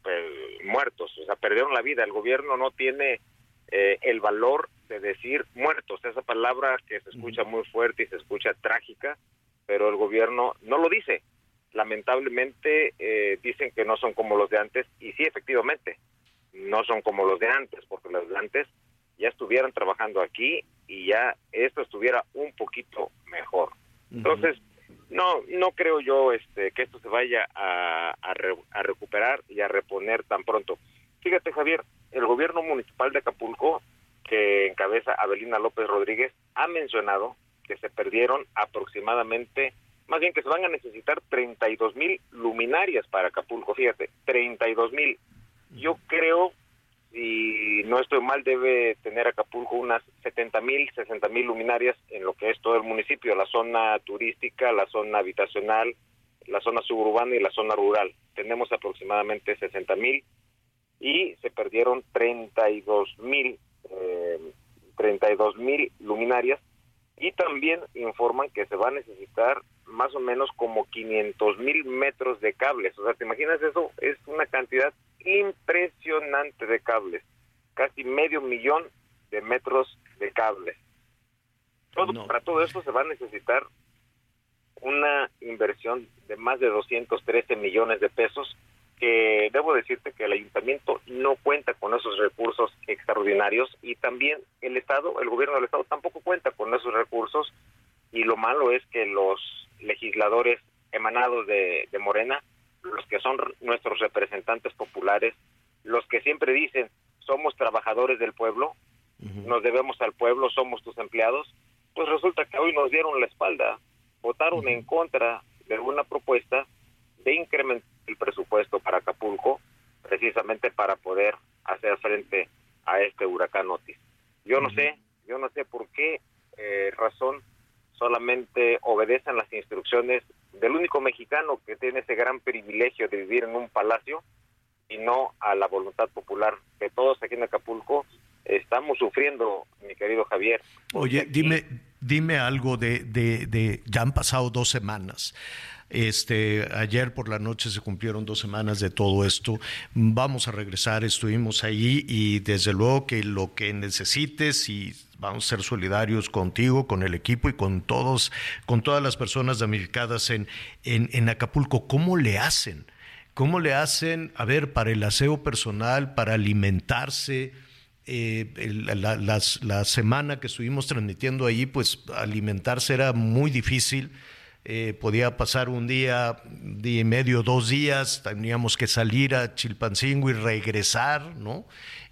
muertos, o sea, perdieron la vida. El gobierno no tiene eh, el valor de decir muertos, esa palabra que se escucha muy fuerte y se escucha trágica, pero el gobierno no lo dice. Lamentablemente eh, dicen que no son como los de antes y sí, efectivamente, no son como los de antes, porque los de antes ya estuvieran trabajando aquí y ya esto estuviera un poquito mejor. Entonces, no, no creo yo este, que esto se vaya a, a, recuperar y a reponer tan pronto. Fíjate, Javier, el gobierno municipal de Acapulco, que encabeza Abelina López Rodríguez, ha mencionado que se perdieron aproximadamente, más bien que se van a necesitar 32 mil luminarias para Acapulco, fíjate, 32 mil. Yo creo y no estoy mal, debe tener Acapulco unas 70 mil, 60 mil luminarias en lo que es todo el municipio, la zona turística, la zona habitacional, la zona suburbana y la zona rural. Tenemos aproximadamente 60 mil y se perdieron 32 mil, eh, 32 mil luminarias y también informan que se va a necesitar más o menos como 500 mil metros de cables. O sea, ¿te imaginas eso? Es una cantidad impresionante de cables, casi medio millón de metros de cables. Todo, Para todo esto se va a necesitar una inversión de más de 213 millones de pesos que debo decirte que el ayuntamiento no cuenta con esos recursos extraordinarios y también el Estado, el gobierno del Estado tampoco cuenta con esos recursos y lo malo es que los legisladores emanados de, de Morena los que son nuestros representantes populares, los que siempre dicen somos trabajadores del pueblo, nos debemos al pueblo, somos tus empleados, pues resulta que hoy nos dieron la espalda, votaron en contra de una propuesta de incrementar el presupuesto para Acapulco, precisamente para poder hacer frente a este huracán Otis. Yo no sé, yo no sé por qué eh, razón solamente obedecen las instrucciones del único mexicano que tiene ese gran privilegio de vivir en un palacio y no a la voluntad popular que todos aquí en Acapulco estamos sufriendo, mi querido Javier. Oye, dime, dime algo de, de, de, ya han pasado dos semanas. Este, ayer por la noche se cumplieron dos semanas de todo esto. Vamos a regresar, estuvimos ahí y desde luego que lo que necesites y vamos a ser solidarios contigo, con el equipo y con todos, con todas las personas damnificadas en, en, Acapulco. ¿Cómo le hacen? ¿Cómo le hacen, a ver, para el aseo personal, para alimentarse? Eh, la, semana que estuvimos transmitiendo allí, pues alimentarse era muy difícil. Eh, podía pasar un día, día y medio, dos días, teníamos que salir a Chilpancingo y regresar, ¿no?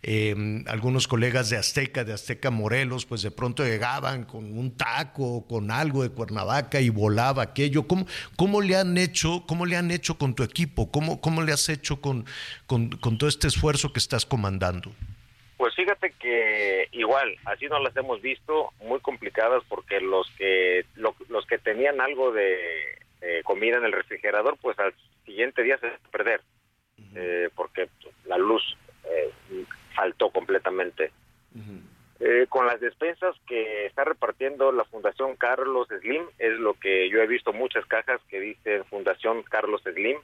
Em, algunos colegas de Azteca, de Azteca Morelos, pues de pronto llegaban con un taco, con algo de Cuernavaca y volaba aquello. ¿Cómo, cómo le han hecho, cómo le han hecho con tu equipo? ¿Cómo, cómo le has hecho con, con, todo este esfuerzo que estás comandando? Pues fíjate que igual, así no las hemos visto, muy complicadas porque los que los que tenían algo de comida en el refrigerador, pues al siguiente día se perder eh, porque la luz eh, faltó completamente. Eh, con las despensas que está repartiendo la Fundación Carlos Slim, es lo que yo he visto muchas cajas que dicen Fundación Carlos Slim,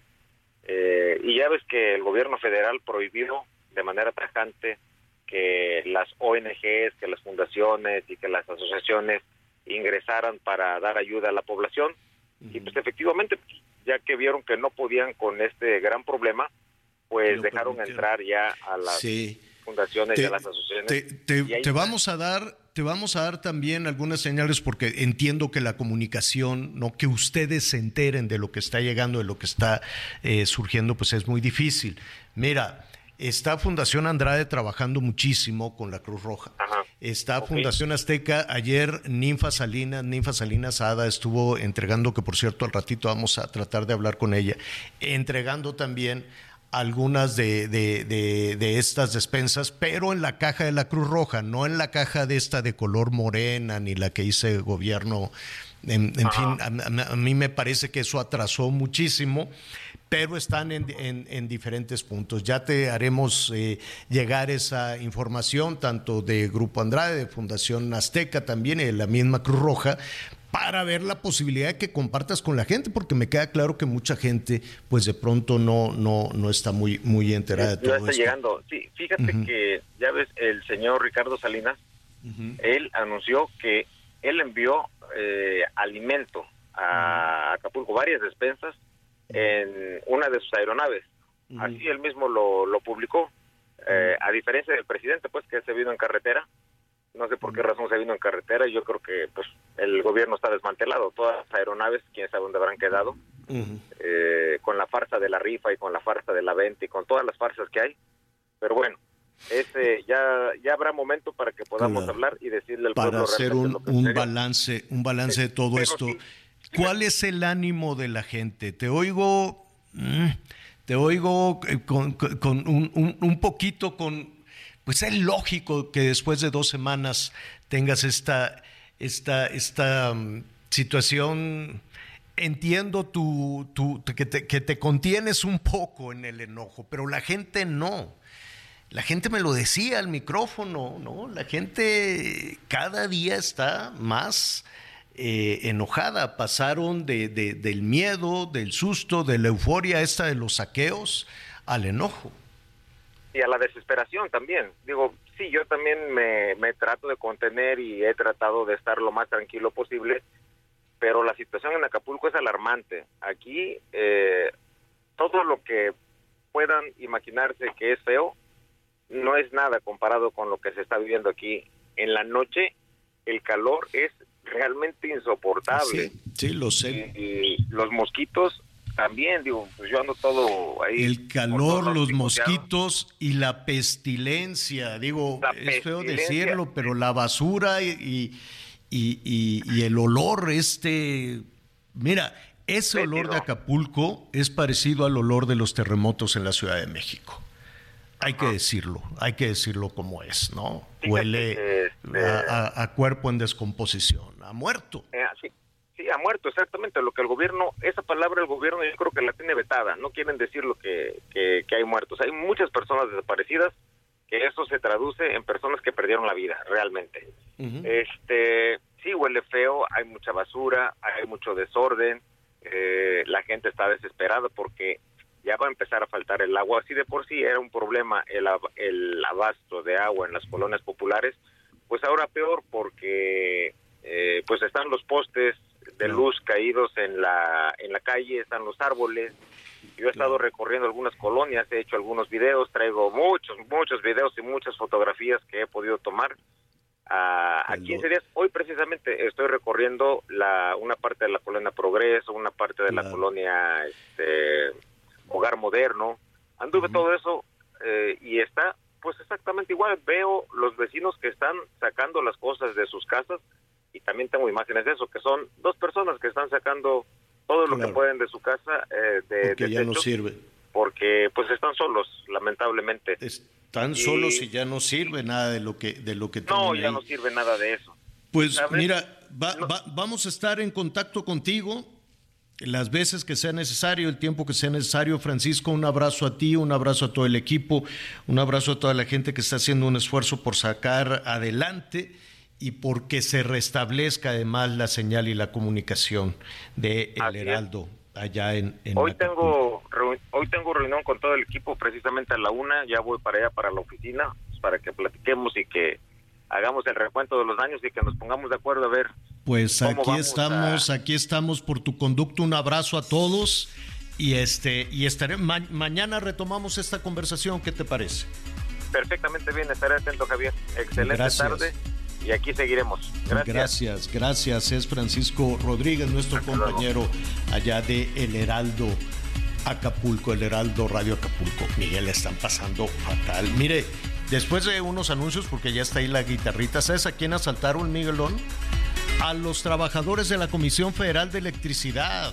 eh, y ya ves que el gobierno federal prohibió de manera tajante que las ONGs, que las fundaciones y que las asociaciones ingresaran para dar ayuda a la población. Y pues efectivamente, ya que vieron que no podían con este gran problema, pues dejaron entrar ya a las fundaciones y a las asociaciones. Te, te vamos a dar, te vamos a dar también algunas señales porque entiendo que la comunicación, no, que ustedes se enteren de lo que está llegando, de lo que está eh, surgiendo, pues es muy difícil. Mira. Está Fundación Andrade trabajando muchísimo con la Cruz Roja. Está Fundación Azteca. Ayer Ninfa Salinas, Ninfa Salinas Ada estuvo entregando, que por cierto al ratito vamos a tratar de hablar con ella, entregando también algunas de, de- de- de estas despensas, pero en la caja de la Cruz Roja, no en la caja de esta de color morena, ni la que hice el gobierno. En, en fin, a, a- a mí me parece que eso atrasó muchísimo, pero están en, en- en diferentes puntos. Ya te haremos eh, llegar esa información, tanto de Grupo Andrade, de Fundación Azteca también, y de la misma Cruz Roja, para ver la posibilidad de que compartas con la gente, porque me queda claro que mucha gente, pues de pronto no, no, no está muy, muy enterada de ya todo está esto. llegando. Sí, fíjate que ya ves, el señor Ricardo Salinas, él anunció que él envió eh, alimento a Acapulco, varias despensas, en una de sus aeronaves. Así él mismo lo, lo publicó. Eh, a diferencia del presidente, pues que se vino en carretera, no sé por qué razón se vino en carretera, y yo creo que pues el gobierno está desmantelado, todas las aeronaves, quién sabe dónde habrán quedado, eh, con la farsa de la rifa y con la farsa de la venta y con todas las farsas que hay. Pero bueno, ese ya ya habrá momento para que podamos Claro. hablar y decirle al para pueblo hacer un, lo que un balance, un balance de todo pero esto. sí, ¿Cuál es el ánimo de la gente? Te oigo, mm, te oigo eh, con, con- con un, un- un poquito con, pues es lógico que después de dos semanas tengas esta, esta, esta mm, situación. Entiendo que, te, contienes un poco en el enojo, pero la gente no. La gente me lo decía al micrófono, ¿no? La gente cada día está más eh, enojada. Pasaron de- del miedo, del susto, de la euforia esta de los saqueos al enojo. Y a la desesperación también. Digo, sí, yo también me, me trato de contener y he tratado de estar lo más tranquilo posible, pero la situación en Acapulco es alarmante. Aquí eh, todo lo que puedan imaginarse que es feo no es nada comparado con lo que se está viviendo aquí. En la noche el calor es realmente insoportable. Sí, sí, lo sé. Y, y los mosquitos también, digo, pues yo ando todo ahí. El calor, los mosquitos y la pestilencia. Digo, La es feo decirlo, pero la basura y, y, y- y el olor este... Mira, ese olor de Acapulco es parecido al olor de los terremotos en la Ciudad de México. Hay que decirlo, hay que decirlo como es, ¿no? Huele este, a cuerpo en descomposición, a muerto. Eh, sí, ha muerto, exactamente. Lo que el gobierno, esa palabra el gobierno yo creo que la tiene vetada. No quieren decir lo que, que, que hay muertos. Hay muchas personas desaparecidas que eso se traduce en personas que perdieron la vida, realmente. Este, sí, huele feo, hay mucha basura, hay mucho desorden, eh, la gente está desesperada porque ya va a empezar a faltar el agua. Así de por sí era un problema el, el abasto de agua en las colonias populares, pues ahora peor porque eh, pues están los postes de luz caídos en la, en la calle, están los árboles. Yo he estado recorriendo algunas colonias, he hecho algunos videos, traigo muchos, muchos videos y muchas fotografías que he podido tomar a, a 15 días. Hoy precisamente estoy recorriendo la, una parte de la colonia Progreso, una parte de la colonia este, Hogar Moderno. Anduve todo eso eh, y está pues exactamente igual. Veo los vecinos que están sacando las cosas de sus casas y también tengo imágenes de eso, que son dos personas que están sacando todo lo que Claro. pueden de su casa eh, de Porque ya no desechos, sirve. porque pues están solos, lamentablemente. Están Y- solos y ya no sirve nada de lo que, de lo que No, ya ahí. no sirve nada de eso. Pues ¿Sabes? mira, va- va- vamos a estar en contacto contigo. las veces que sea necesario, el tiempo que sea necesario. Francisco, un abrazo a ti, un abrazo a todo el equipo, un abrazo a toda la gente que está haciendo un esfuerzo por sacar adelante y porque se restablezca además la señal y la comunicación de El Heraldo allá en, hoy tengo hoy tengo reunión con todo el equipo precisamente a la una ya voy para allá para la oficina para que platiquemos y que hagamos el recuento de los daños y que nos pongamos de acuerdo a ver pues aquí estamos aquí estamos por tu conducto un abrazo a todos y este y estaré mañana retomamos esta conversación. Qué te parece perfectamente bien estaré atento Javier. Excelente tarde y aquí seguiremos. Gracias. Gracias, gracias. Es Francisco Rodríguez, nuestro compañero allá de El Heraldo Acapulco, El Heraldo Radio Acapulco. Miguel, están pasando fatal. Mire, después de unos anuncios, porque ya está ahí la guitarrita, ¿sabes a quién asaltaron, Miguelón? A los trabajadores de la Comisión Federal de Electricidad.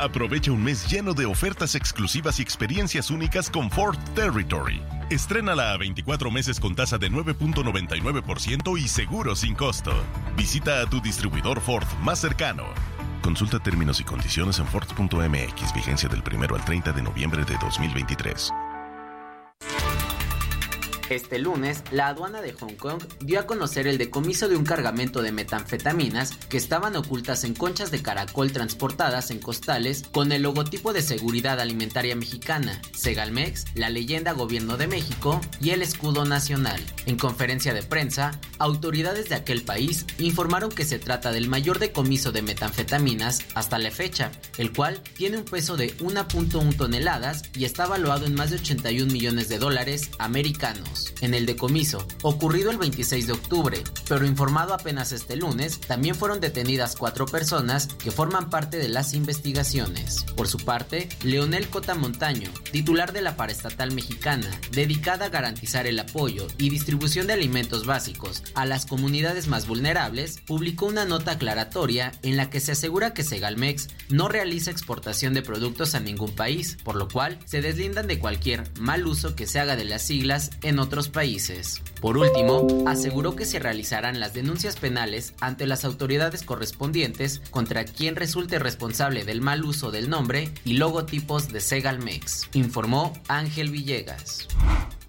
Aprovecha un mes lleno de ofertas exclusivas y experiencias únicas con Ford Territory. Estrénala a 24 meses con tasa de 9.99% y seguro sin costo. Visita a tu distribuidor Ford más cercano. Consulta términos y condiciones en Ford.mx, vigencia del 1 al 30 de noviembre de 2023. Este lunes, la aduana de Hong Kong dio a conocer el decomiso de un cargamento de metanfetaminas que estaban ocultas en conchas de caracol transportadas en costales con el logotipo de Seguridad Alimentaria Mexicana, Segalmex, la leyenda Gobierno de México y el escudo nacional. En conferencia de prensa, autoridades de aquel país informaron que se trata del mayor decomiso de metanfetaminas hasta la fecha, el cual tiene un peso de 1.1 toneladas y está valuado en más de 81 millones de dólares americanos en el decomiso, ocurrido el 26 de octubre, pero informado apenas este lunes, también fueron detenidas cuatro personas que forman parte de las investigaciones. Por su parte, Leonel Cota Montaño, titular de la paraestatal mexicana, dedicada a garantizar el apoyo y distribución de alimentos básicos a las comunidades más vulnerables, publicó una nota aclaratoria en la que se asegura que Segalmex no realiza exportación de productos a ningún país, por lo cual se deslindan de cualquier mal uso que se haga de las siglas en otros países. Por último, aseguró que se realizarán las denuncias penales ante las autoridades correspondientes contra quien resulte responsable del mal uso del nombre y logotipos de Segalmex, informó Ángel Villegas.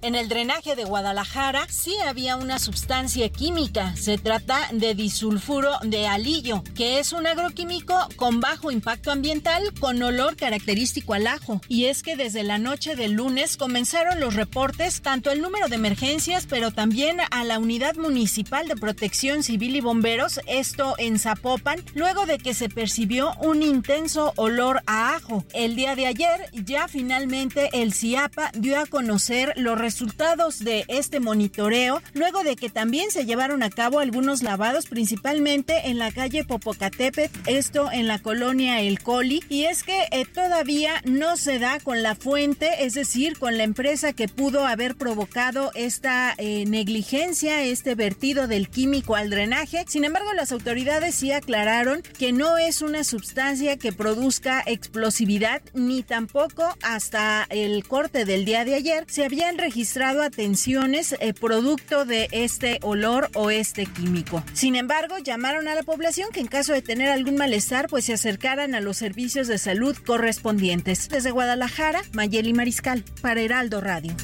En el drenaje de Guadalajara sí había una sustancia química. Se trata de disulfuro de alillo, que es un agroquímico con bajo impacto ambiental con olor característico al ajo. Y es que desde la noche del lunes comenzaron los reportes, tanto el número de emergencias, pero también a la Unidad Municipal de Protección Civil y Bomberos, esto en Zapopan, luego de que se percibió un intenso olor a ajo. El día de ayer ya finalmente el CIAPA dio a conocer los resultados resultados de este monitoreo luego de que también se llevaron a cabo algunos lavados principalmente en la calle Popocatépetl, esto en la colonia El Coli y es que eh, todavía no se da con la fuente, es decir, con la empresa que pudo haber provocado esta eh, negligencia, este vertido del químico al drenaje. Sin embargo, las autoridades sí aclararon que no es una sustancia que produzca explosividad ni tampoco hasta el corte del día de ayer se habían registrado registrado atenciones eh, producto de este olor o este químico. Sin embargo, llamaron a la población que en caso de tener algún malestar, pues se acercaran a los servicios de salud correspondientes. Desde Guadalajara, Mayeli Mariscal, para Heraldo Radio.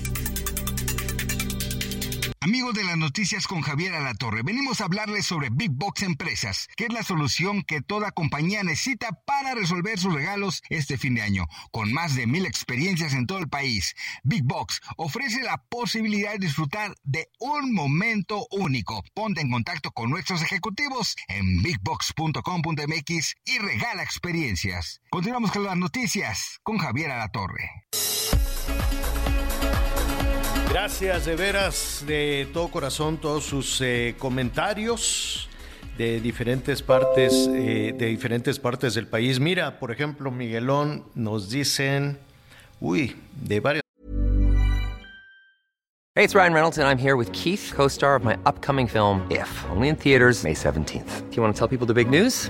Amigos de las noticias con Javier Alatorre, venimos a hablarles sobre Big Box Empresas, que es la solución que toda compañía necesita para resolver sus regalos este fin de año. Con más de mil experiencias en todo el país, Big Box ofrece la posibilidad de disfrutar de un momento único. Ponte en contacto con nuestros ejecutivos en bigbox.com.mx y regala experiencias. Continuamos con las noticias con Javier Alatorre. Gracias de veras, de todo corazón, todos sus eh, comentarios de diferentes partes, eh, de diferentes partes del país. Mira, por ejemplo, Miguelón, nos dicen, uy, de varios. Hey, it's Ryan Reynolds, and I'm here with Keith, co-star of my upcoming film, If, only in theaters May 17th. Do you want to tell people the big news?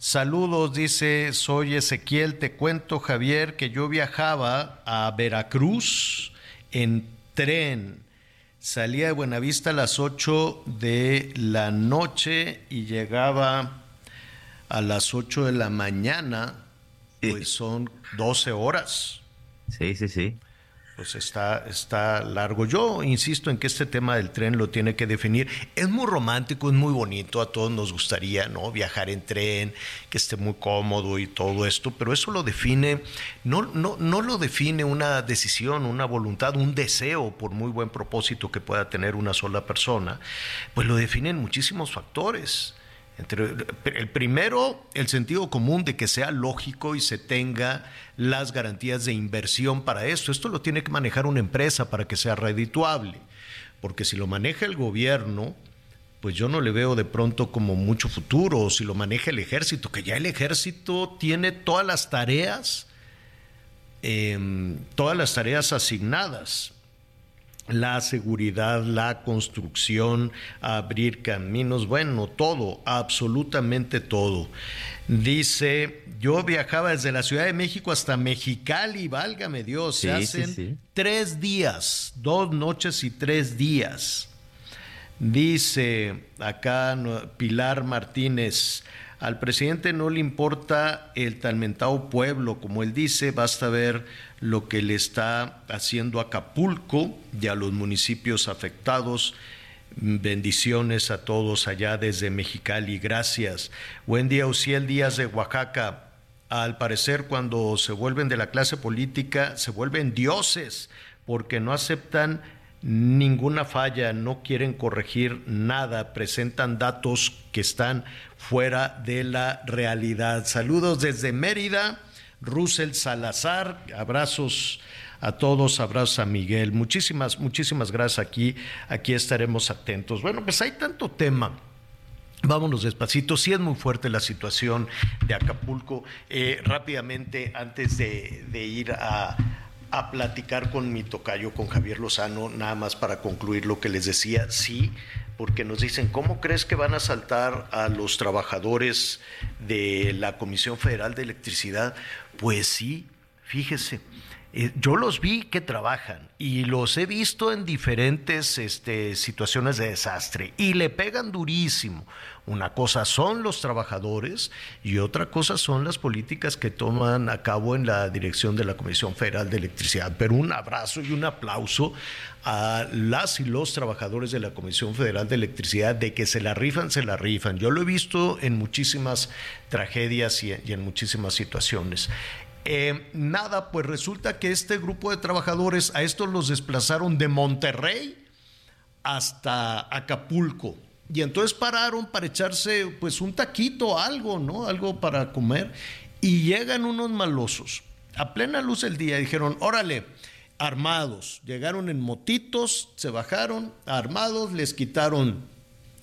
Saludos, dice, soy Ezequiel, te cuento Javier que yo viajaba a Veracruz en tren. Salía de Buenavista a las 8 de la noche y llegaba a las 8 de la mañana, pues son 12 horas. Sí, sí, sí pues está, está largo. Yo insisto en que este tema del tren lo tiene que definir. Es muy romántico, es muy bonito, a todos nos gustaría ¿no? viajar en tren, que esté muy cómodo y todo esto, pero eso lo define, no, no, no lo define una decisión, una voluntad, un deseo, por muy buen propósito que pueda tener una sola persona, pues lo definen muchísimos factores. El primero, el sentido común de que sea lógico y se tenga las garantías de inversión para esto. Esto lo tiene que manejar una empresa para que sea redituable, porque si lo maneja el gobierno, pues yo no le veo de pronto como mucho futuro, o si lo maneja el ejército, que ya el ejército tiene todas las tareas, eh, todas las tareas asignadas la seguridad, la construcción, abrir caminos, bueno, todo, absolutamente todo. Dice, yo viajaba desde la Ciudad de México hasta Mexicali, válgame Dios, se hacen tres días, dos noches y tres días. Dice acá Pilar Martínez, al presidente no le importa el talmentado pueblo, como él dice, basta ver lo que le está haciendo Acapulco y a los municipios afectados. Bendiciones a todos allá desde Mexicali, gracias. Buen día, Uciel Díaz de Oaxaca. Al parecer, cuando se vuelven de la clase política, se vuelven dioses, porque no aceptan ninguna falla, no quieren corregir nada, presentan datos que están fuera de la realidad. Saludos desde Mérida, Russell Salazar, abrazos a todos, abrazos a Miguel, muchísimas, muchísimas gracias aquí, aquí estaremos atentos. Bueno, pues hay tanto tema. Vámonos despacito, sí es muy fuerte la situación de Acapulco. Eh, rápidamente, antes de ir a, a platicar con mi tocayo, con Javier Lozano, nada más para concluir lo que les decía, sí, porque nos dicen, ¿cómo crees que van a saltar a los trabajadores de la Comisión Federal de Electricidad? Pues sí, fíjese, eh, yo los vi que trabajan y los he visto en diferentes este, situaciones de desastre y le pegan durísimo. Una cosa son los trabajadores y otra cosa son las políticas que toman a cabo en la dirección de la Comisión Federal de Electricidad. Pero un abrazo y un aplauso a las y los trabajadores de la Comisión Federal de Electricidad de que se la rifan, se la rifan. Yo lo he visto en muchísimas tragedias y, en muchísimas situaciones. Eh, nada, pues resulta que este grupo de trabajadores a estos los desplazaron de Monterrey hasta Acapulco y entonces pararon para echarse pues un taquito, algo, ¿no? Algo para comer. Y llegan unos malosos. A plena luz del día dijeron, órale, armados. Llegaron en motitos, se bajaron armados, les quitaron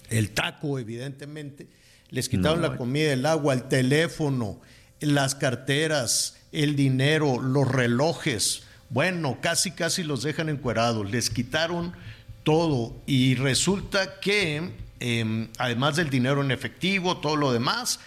el taco, evidentemente. Les quitaron la comida, el agua, el teléfono, las carteras, el dinero, los relojes. Bueno, casi, casi los dejan encuerados. Les quitaron todo. Y resulta que em, además del dinero en efectivo, todo lo demás.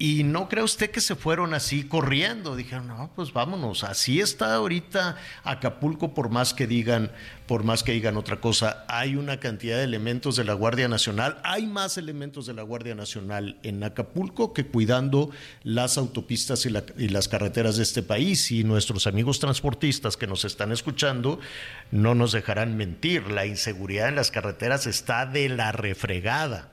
Y no cree usted que se fueron así corriendo. Dijeron, no, pues vámonos. Así está ahorita Acapulco, por más que digan, por más que digan otra cosa. Hay una cantidad de elementos de la Guardia Nacional. Hay más elementos de la Guardia Nacional en Acapulco que cuidando las autopistas y, y las carreteras de este país. Y nuestros amigos transportistas que nos están escuchando no nos dejarán mentir. La inseguridad en las carreteras está de la refregada.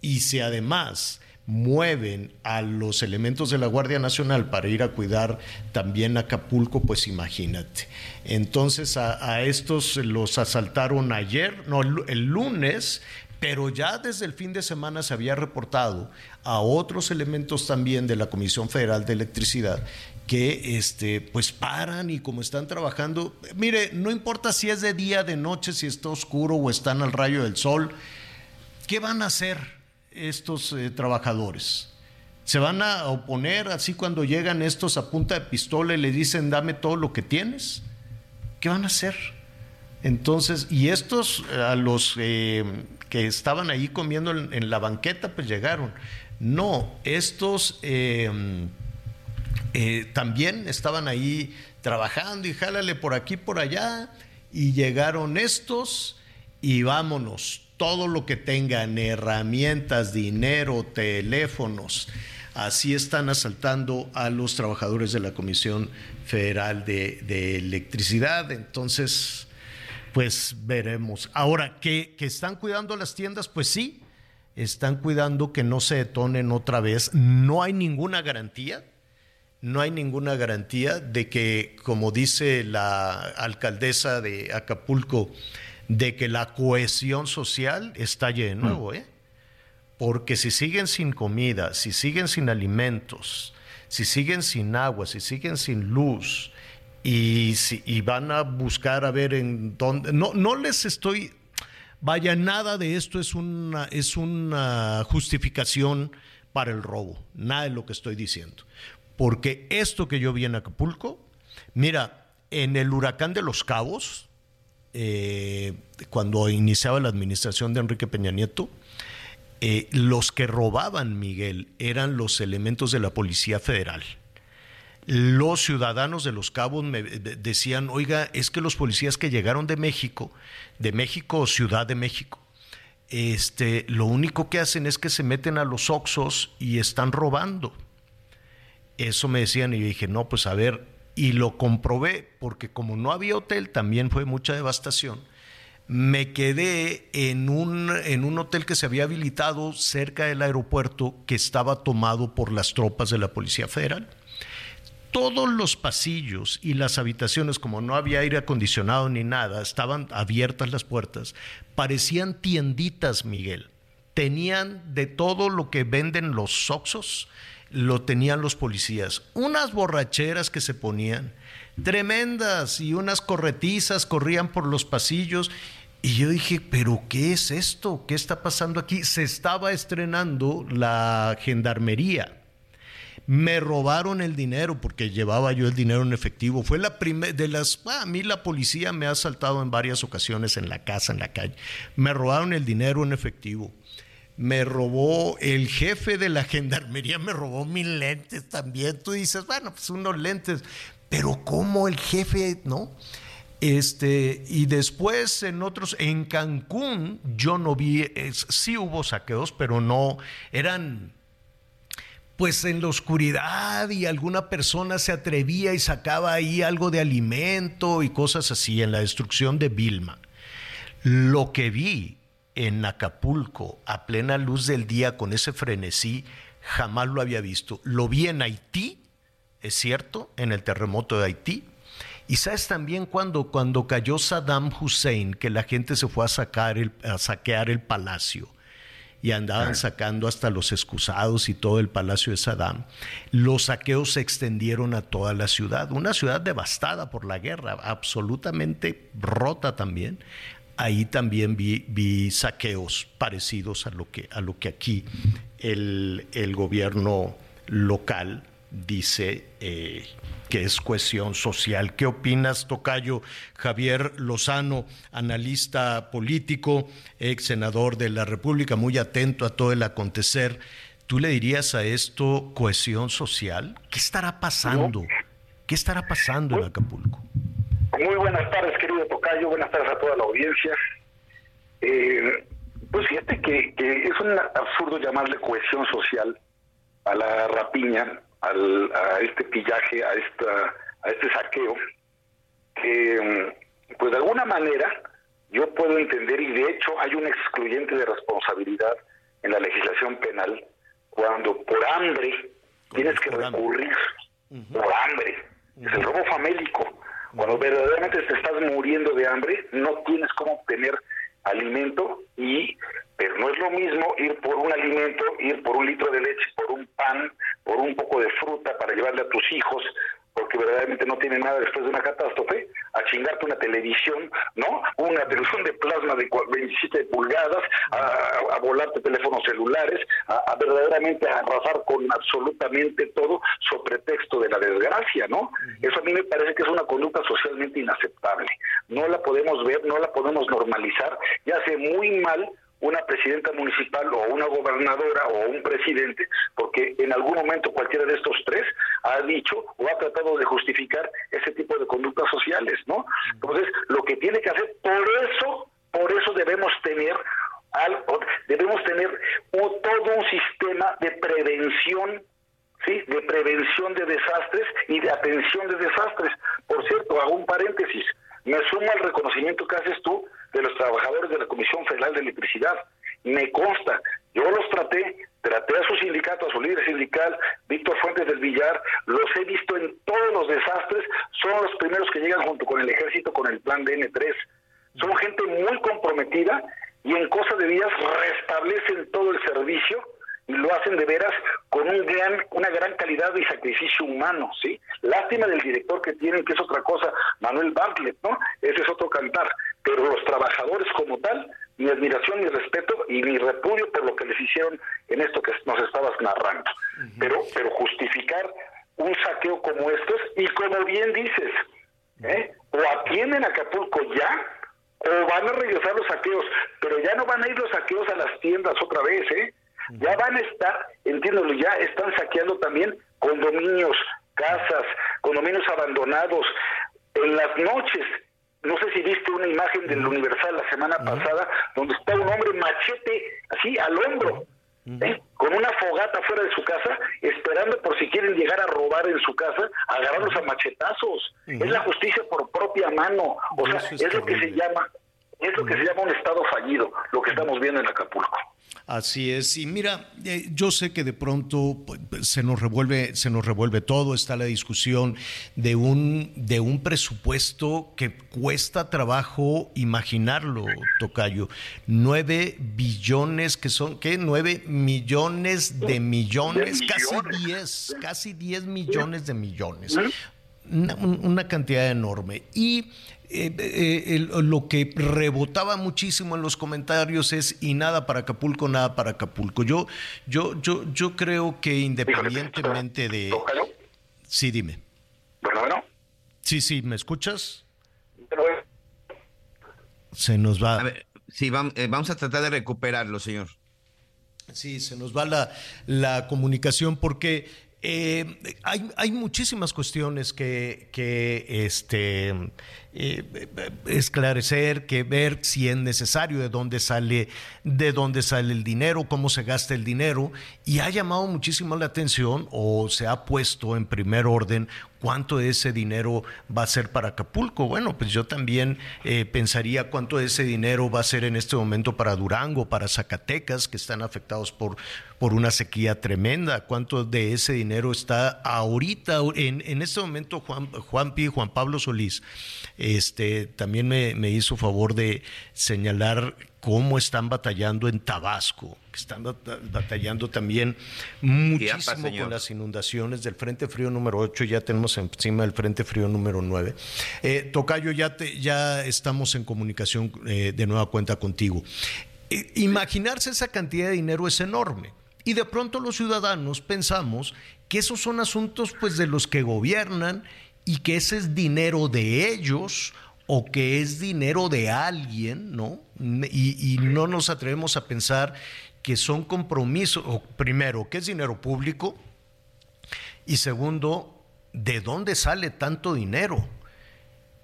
Y si además mueven a los elementos de la Guardia Nacional para ir a cuidar también Acapulco, pues imagínate. Entonces a, estos los asaltaron ayer, no, el lunes, pero ya desde el fin de semana se había reportado a otros elementos también de la Comisión Federal de Electricidad que este pues paran y como están trabajando, mire, no importa si es de día, de noche, si está oscuro o están al rayo del sol, ¿qué van a hacer? Estos eh, trabajadores? ¿Se van a oponer así cuando llegan estos a punta de pistola y le dicen dame todo lo que tienes? ¿Qué van a hacer? Entonces, y estos eh, a los eh, que estaban ahí comiendo en, la banqueta, pues llegaron. No, estos también estaban ahí trabajando y jálale por aquí, por allá, y llegaron estos y vámonos, todo lo que tengan, herramientas, dinero, teléfonos. Así están asaltando a los trabajadores de la Comisión Federal de, Electricidad. Entonces, pues veremos. Ahora, ¿que, ¿que están cuidando las tiendas? Pues sí, están cuidando que no se detonen otra vez. No hay ninguna garantía, no hay ninguna garantía de que, como dice la alcaldesa de Acapulco, de que la cohesión social estalle de nuevo, mm. ¿eh? Porque si siguen sin comida, si siguen sin alimentos, si siguen sin agua, si siguen sin luz y, si, van a buscar a ver en dónde... No, no les estoy... Vaya, nada de esto es una, es una justificación para el robo, nada de lo que estoy diciendo. Porque esto que yo vi en Acapulco, mira, en el huracán de los Cabos, eh, cuando iniciaba la administración de Enrique Peña Nieto, eh, los que robaban, Miguel, eran los elementos de la Policía Federal. Los ciudadanos de Los Cabos me decían, oiga, es que los policías que llegaron de México, de México o Ciudad de México, este, lo único que hacen es que se meten a los Oxos y están robando. Eso me decían y yo dije, no, pues a ver, y lo comprobé porque como no había hotel, también fue mucha devastación. Me quedé en un, en un hotel que se había habilitado cerca del aeropuerto que estaba tomado por las tropas de la Policía Federal. Todos los pasillos y las habitaciones, como no había aire acondicionado ni nada, estaban abiertas las puertas, parecían tienditas, Miguel. Tenían de todo lo que venden los Oxos, lo tenían los policías. Unas borracheras que se ponían, tremendas, y unas corretizas corrían por los pasillos. Y yo dije, pero ¿qué es esto? ¿Qué está pasando aquí? Se estaba estrenando la gendarmería. Me robaron el dinero porque llevaba yo el dinero en efectivo. Fue la primera de las. Ah, a mí la policía me ha asaltado en varias ocasiones en la casa, en la calle. Me robaron el dinero en efectivo me robó el jefe de la gendarmería, me robó mil lentes también. Tú dices, bueno, pues unos lentes, pero ¿cómo el jefe, no? Este, y después en otros, en Cancún, yo no vi, sí hubo saqueos, pero no, eran pues en la oscuridad y alguna persona se atrevía y sacaba ahí algo de alimento y cosas así en la destrucción de Vilma. Lo que vi en Acapulco a plena luz del día con ese frenesí, jamás lo había visto. Lo vi en Haití, es cierto, en el terremoto de Haití. Y sabes también cuando, cuando cayó Saddam Hussein, que la gente se fue a, sacar el, a saquear el palacio y andaban sacando hasta los excusados y todo el palacio de Saddam, los saqueos se extendieron a toda la ciudad, una ciudad devastada por la guerra, absolutamente rota también ahí también vi, saqueos parecidos a lo que, a lo que aquí el, gobierno local dice eh, que es cohesión social. ¿Qué opinas, Tocayo? Javier Lozano, analista político, ex senador de la República, muy atento a todo el acontecer. ¿Tú le dirías a esto cohesión social? ¿Qué estará pasando? ¿Qué estará pasando en Acapulco? Muy buenas tardes, querido Tocayo. Buenas tardes a toda la audiencia. Eh, pues fíjate que, es un absurdo llamarle cohesión social a la rapiña, al, a este pillaje, a, esta, a este saqueo, que mm, pues de alguna manera yo puedo entender, y de hecho hay un excluyente de responsabilidad en la legislación penal, cuando por hambre tienes que recurrir, por hambre, es el robo famélico, cuando verdaderamente te estás muriendo de hambre, no tienes cómo obtener alimento y pero no es lo mismo ir por un alimento, ir por un litro de leche, por un pan, por un poco de fruta para llevarle a tus hijos, porque verdaderamente no tiene nada después de una catástrofe, a chingarte una televisión, ¿no? Una televisión de plasma de 27 pulgadas, a, volarte teléfonos celulares, a, verdaderamente arrasar con absolutamente todo sobre pretexto de la desgracia, ¿no? Eso a mí me parece que es una conducta socialmente inaceptable. No la podemos ver, no la podemos normalizar, ya hace muy mal una presidenta municipal o una gobernadora o un presidente, porque en algún momento cualquiera de estos tres ha dicho o ha tratado de justificar ese tipo de conductas sociales, ¿no? Entonces, lo que tiene que hacer, por eso, por eso debemos tener algo, debemos tener todo un sistema de prevención ¿sí? de prevención de desastres y de atención de desastres. Por cierto, hago un paréntesis, me sumo al reconocimiento que haces tú de los trabajadores de la Comisión Federal de Electricidad. Me consta, yo los traté, traté a su sindicato, a su líder sindical, Víctor Fuentes del Villar, los he visto en todos los desastres, son los primeros que llegan junto con el ejército con el plan DN3. Son gente muy comprometida y en cosa de días restablecen todo el servicio y lo hacen de veras con un gran, una gran calidad y sacrificio humano, ¿sí? Lástima del director que tienen, que es otra cosa, Manuel Bartlett, ¿no? Ese es otro cantar. Pero los trabajadores como tal, mi admiración, mi respeto y mi repudio por lo que les hicieron en esto que nos estabas narrando. Pero, pero justificar un saqueo como estos, y como bien dices, ¿eh? o atienden a Acapulco ya, o van a regresar los saqueos, pero ya no van a ir los saqueos a las tiendas otra vez, ¿eh? Ya van a estar, entiéndelo, ya están saqueando también condominios, casas, condominios abandonados. En las noches, no sé si viste una imagen del Universal la semana pasada, donde está un hombre machete, así al hombro, ¿eh? con una fogata fuera de su casa, esperando por si quieren llegar a robar en su casa, agarrarlos a machetazos. Es la justicia por propia mano. O sea, es lo que se llama, es lo que se llama un estado fallido, lo que estamos viendo en Acapulco. Así es. Y mira, eh, yo sé que de pronto pues, se nos revuelve, se nos revuelve todo. Está la discusión de un, de un presupuesto que cuesta trabajo imaginarlo, Tocayo. Nueve billones, que son, ¿qué? Nueve millones de millones, casi diez, casi diez millones de millones. una cantidad enorme. Y eh, eh, lo que rebotaba muchísimo en los comentarios es y nada para Acapulco, nada para Acapulco. Yo, yo, yo, yo creo que independientemente de. Sí, dime. Bueno, bueno. Sí, sí, ¿me escuchas? Se nos va. A ver, sí, eh, vamos a tratar de recuperarlo, señor. Sí, se nos va la, la comunicación porque eh, hay, muchísimas cuestiones que, que este, eh, esclarecer, que ver si es necesario, de dónde sale, de dónde sale el dinero, cómo se gasta el dinero, y ha llamado muchísimo la atención o se ha puesto en primer orden cuánto de ese dinero va a ser para Acapulco. Bueno, pues yo también eh, pensaría cuánto de ese dinero va a ser en este momento para Durango, para Zacatecas, que están afectados por, por una sequía tremenda. Cuánto de ese dinero está ahorita, en, en este momento, Juan, Juan Pi, Juan Pablo Solís, este, también me, me hizo favor de señalar cómo están batallando en Tabasco, que están batallando también muchísimo con las inundaciones del Frente Frío número 8, ya tenemos encima del Frente Frío número 9. Eh, Tocayo, ya, te, ya estamos en comunicación eh, de nueva cuenta contigo. Eh, imaginarse esa cantidad de dinero es enorme. Y de pronto los ciudadanos pensamos que esos son asuntos pues de los que gobiernan y que ese es dinero de ellos o que es dinero de alguien, ¿no? Y, y no nos atrevemos a pensar que son compromisos, o primero, que es dinero público, y segundo, ¿de dónde sale tanto dinero?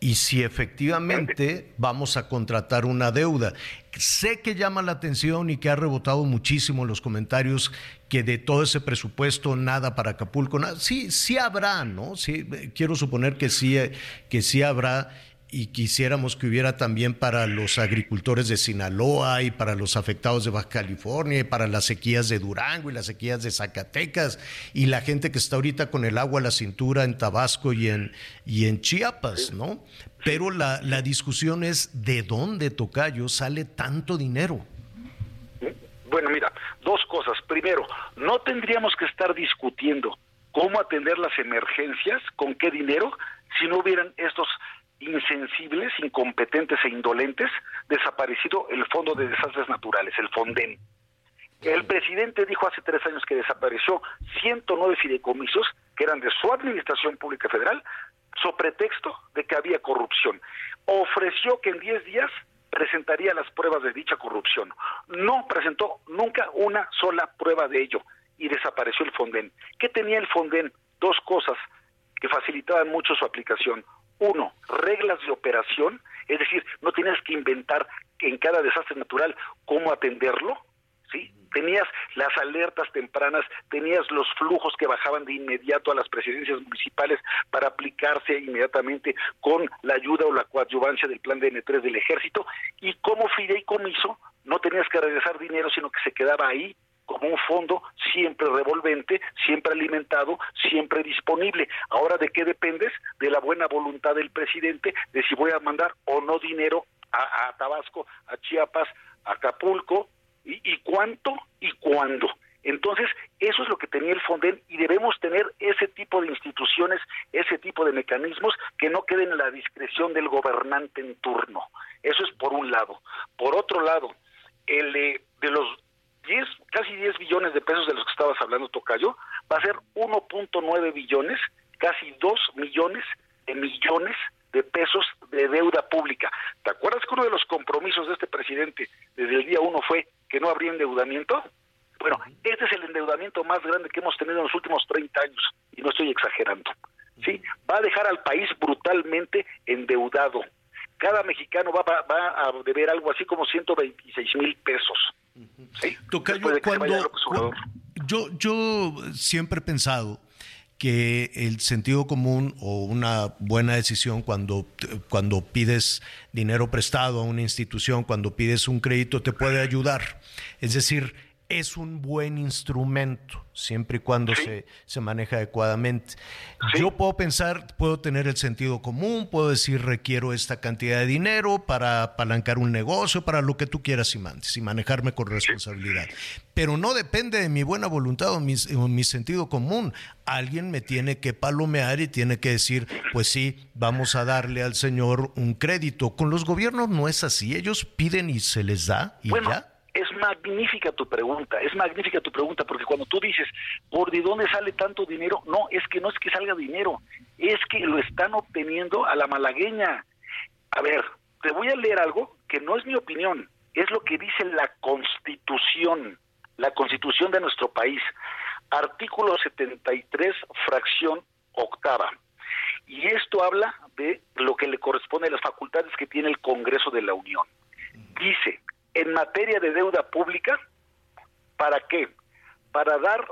Y si efectivamente vamos a contratar una deuda. Sé que llama la atención y que ha rebotado muchísimo en los comentarios que de todo ese presupuesto nada para Acapulco. Nada. Sí, sí habrá, ¿no? Sí, quiero suponer que sí, que sí habrá y quisiéramos que hubiera también para los agricultores de Sinaloa y para los afectados de Baja California y para las sequías de Durango y las sequías de Zacatecas y la gente que está ahorita con el agua a la cintura en Tabasco y en, y en Chiapas, ¿no? Pero la, la discusión es de dónde, Tocayo, sale tanto dinero. Bueno, mira, dos cosas. Primero, no tendríamos que estar discutiendo cómo atender las emergencias, con qué dinero, si no hubieran estos insensibles, incompetentes e indolentes, desaparecido el Fondo de Desastres Naturales, el FONDEN. El presidente dijo hace tres años que desapareció 109 fideicomisos que eran de su administración pública federal, so pretexto de que había corrupción. Ofreció que en 10 días presentaría las pruebas de dicha corrupción. No presentó nunca una sola prueba de ello y desapareció el Fonden. ¿Qué tenía el Fonden? Dos cosas que facilitaban mucho su aplicación. Uno, reglas de operación, es decir, no tienes que inventar en cada desastre natural cómo atenderlo, ¿sí? Tenías las alertas tempranas, tenías los flujos que bajaban de inmediato a las presidencias municipales para aplicarse inmediatamente con la ayuda o la coadyuvancia del plan de N3 del ejército y como fideicomiso no tenías que regresar dinero, sino que se quedaba ahí como un fondo siempre revolvente, siempre alimentado, siempre disponible. Ahora, ¿de qué dependes? De la buena voluntad del presidente, de si voy a mandar o no dinero a, Tabasco, a Chiapas, a Acapulco, y, y cuánto y cuándo. Entonces, eso es lo que tenía el Fonden y debemos tener ese tipo de instituciones, ese tipo de mecanismos que no queden en la discreción del gobernante en turno. Eso es por un lado. Por otro lado, el eh, de los 10, casi 10 billones de pesos de los que estabas hablando, Tocayo, va a ser 1.9 billones, casi 2 millones de millones de pesos de deuda pública. ¿Te acuerdas que uno de los compromisos de este presidente desde el día 1 fue que no habría endeudamiento? Bueno, este es el endeudamiento más grande que hemos tenido en los últimos 30 años, y no estoy exagerando. ¿sí? Va a dejar al país brutalmente endeudado. Cada mexicano va, va, va a deber algo así como 126 mil pesos. cuando, yo, yo siempre he pensado que el sentido común o una buena decisión cuando, cuando pides dinero prestado a una institución, cuando pides un crédito, te puede ayudar. Es decir, es un buen instrumento siempre y cuando se, se, maneja adecuadamente. Yo puedo pensar, puedo tener el sentido común, puedo decir requiero esta cantidad de dinero para apalancar un negocio, para lo que tú quieras y mandes, y manejarme con responsabilidad. Pero no depende de mi buena voluntad o mi, o mi sentido común. Alguien me tiene que palomear y tiene que decir, pues sí, vamos a darle al Señor un crédito. Con los gobiernos no es así, ellos piden y se les da y ya es magnífica tu pregunta, es magnífica tu pregunta, porque cuando tú dices, ¿por de dónde sale tanto dinero? No, es que no es que salga dinero, es que lo están obteniendo a la malagueña. A ver, te voy a leer algo que no es mi opinión, es lo que dice la Constitución, la Constitución de nuestro país, artículo 73, fracción octava. Y esto habla de lo que le corresponde a las facultades que tiene el Congreso de la Unión. Dice, en materia de deuda pública, ¿para qué? Para dar,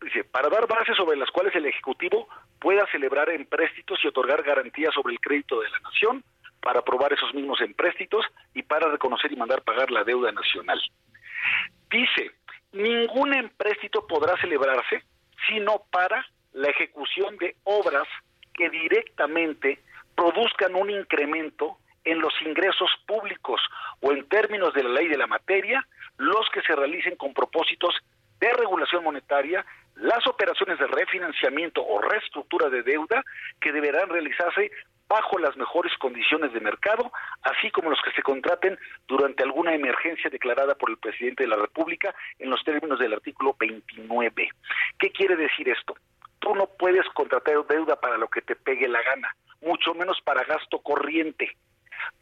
dice, para dar bases sobre las cuales el Ejecutivo pueda celebrar empréstitos y otorgar garantías sobre el crédito de la nación, para aprobar esos mismos empréstitos y para reconocer y mandar pagar la deuda nacional. Dice, ningún empréstito podrá celebrarse sino para la ejecución de obras que directamente produzcan un incremento en los ingresos públicos o en términos de la ley de la materia, los que se realicen con propósitos de regulación monetaria, las operaciones de refinanciamiento o reestructura de deuda que deberán realizarse bajo las mejores condiciones de mercado, así como los que se contraten durante alguna emergencia declarada por el presidente de la República en los términos del artículo 29. ¿Qué quiere decir esto? Tú no puedes contratar deuda para lo que te pegue la gana, mucho menos para gasto corriente.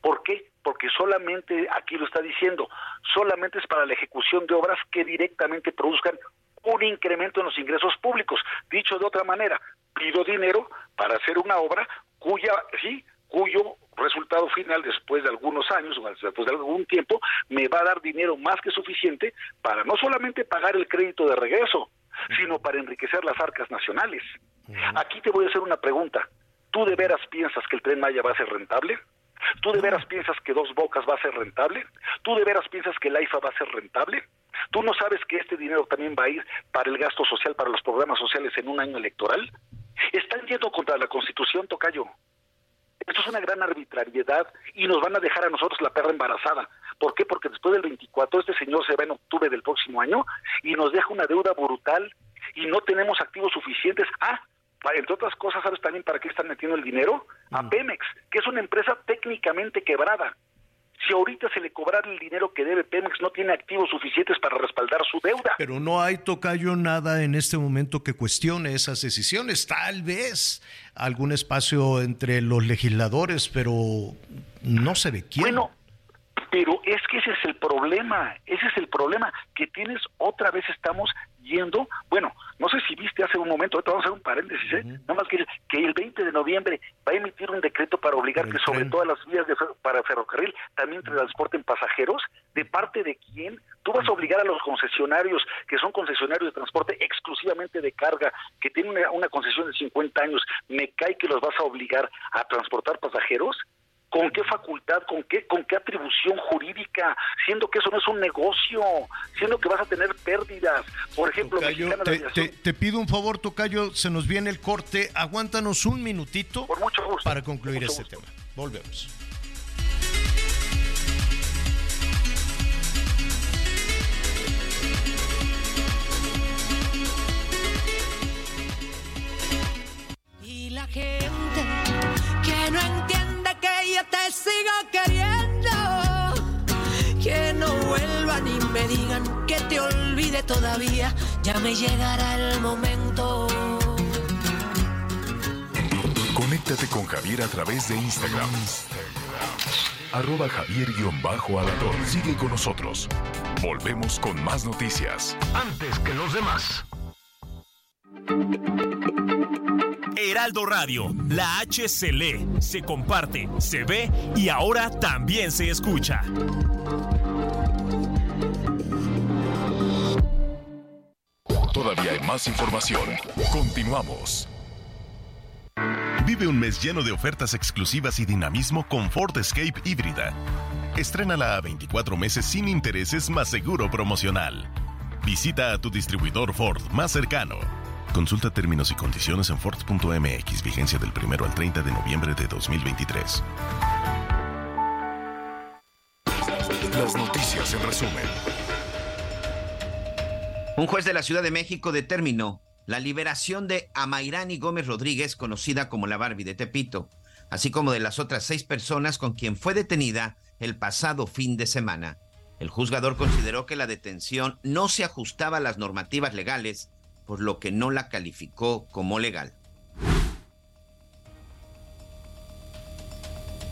¿Por qué? Porque solamente, aquí lo está diciendo, solamente es para la ejecución de obras que directamente produzcan un incremento en los ingresos públicos. Dicho de otra manera, pido dinero para hacer una obra cuya, sí, cuyo resultado final después de algunos años o después de algún tiempo me va a dar dinero más que suficiente para no solamente pagar el crédito de regreso, sino para enriquecer las arcas nacionales. Aquí te voy a hacer una pregunta. ¿Tú de veras piensas que el tren Maya va a ser rentable? ¿Tú de veras piensas que Dos Bocas va a ser rentable? ¿Tú de veras piensas que la IFA va a ser rentable? ¿Tú no sabes que este dinero también va a ir para el gasto social, para los programas sociales en un año electoral? Están yendo contra la Constitución, Tocayo. Esto es una gran arbitrariedad y nos van a dejar a nosotros la perra embarazada. ¿Por qué? Porque después del 24 este señor se va en octubre del próximo año y nos deja una deuda brutal y no tenemos activos suficientes. Ah, entre otras cosas, ¿sabes también para qué están metiendo el dinero? A Pemex, que es una empresa técnicamente quebrada. Si ahorita se le cobrara el dinero que debe Pemex, no tiene activos suficientes para respaldar su deuda. Pero no hay, Tocayo, nada en este momento que cuestione esas decisiones. Tal vez algún espacio entre los legisladores, pero no se ve quién. Bueno, pero es que ese es el problema, ese es el problema, que tienes otra vez estamos yendo, bueno, no sé si viste hace un momento, ahorita vamos a hacer un paréntesis, ¿eh? nada más que, que el 20 de noviembre va a emitir un decreto para obligar que sobre todas las vías de para ferrocarril también transporten pasajeros, ¿de parte de quién? Tú vas a obligar a los concesionarios, que son concesionarios de transporte exclusivamente de carga, que tienen una, una concesión de 50 años, me cae que los vas a obligar a transportar pasajeros, ¿Con qué facultad, con qué, con qué atribución jurídica? Siendo que eso no es un negocio, siendo que vas a tener pérdidas. Por ejemplo, Tocayo, te, te, te, pido un favor, Tocayo, se nos viene el corte. Aguántanos un minutito Por mucho gusto. para concluir este tema. Volvemos. Y la gente que que te sigo queriendo. Que no vuelvan y me digan que te olvide todavía. Ya me llegará el momento. Conéctate con Javier a través de Instagram. Arroba Javier-Alador. Sigue con nosotros. Volvemos con más noticias. Antes que los demás. Heraldo Radio, la H se lee, se comparte, se ve y ahora también se escucha. Todavía hay más información. Continuamos. Vive un mes lleno de ofertas exclusivas y dinamismo con Ford Escape híbrida. Estrénala a 24 meses sin intereses más seguro promocional. Visita a tu distribuidor Ford más cercano. Consulta términos y condiciones en Ford.mx, vigencia del 1 al 30 de noviembre de 2023. Las noticias en resumen. Un juez de la Ciudad de México determinó la liberación de Amairani Gómez Rodríguez, conocida como la Barbie de Tepito, así como de las otras seis personas con quien fue detenida el pasado fin de semana. El juzgador consideró que la detención no se ajustaba a las normativas legales, por lo que no la calificó como legal.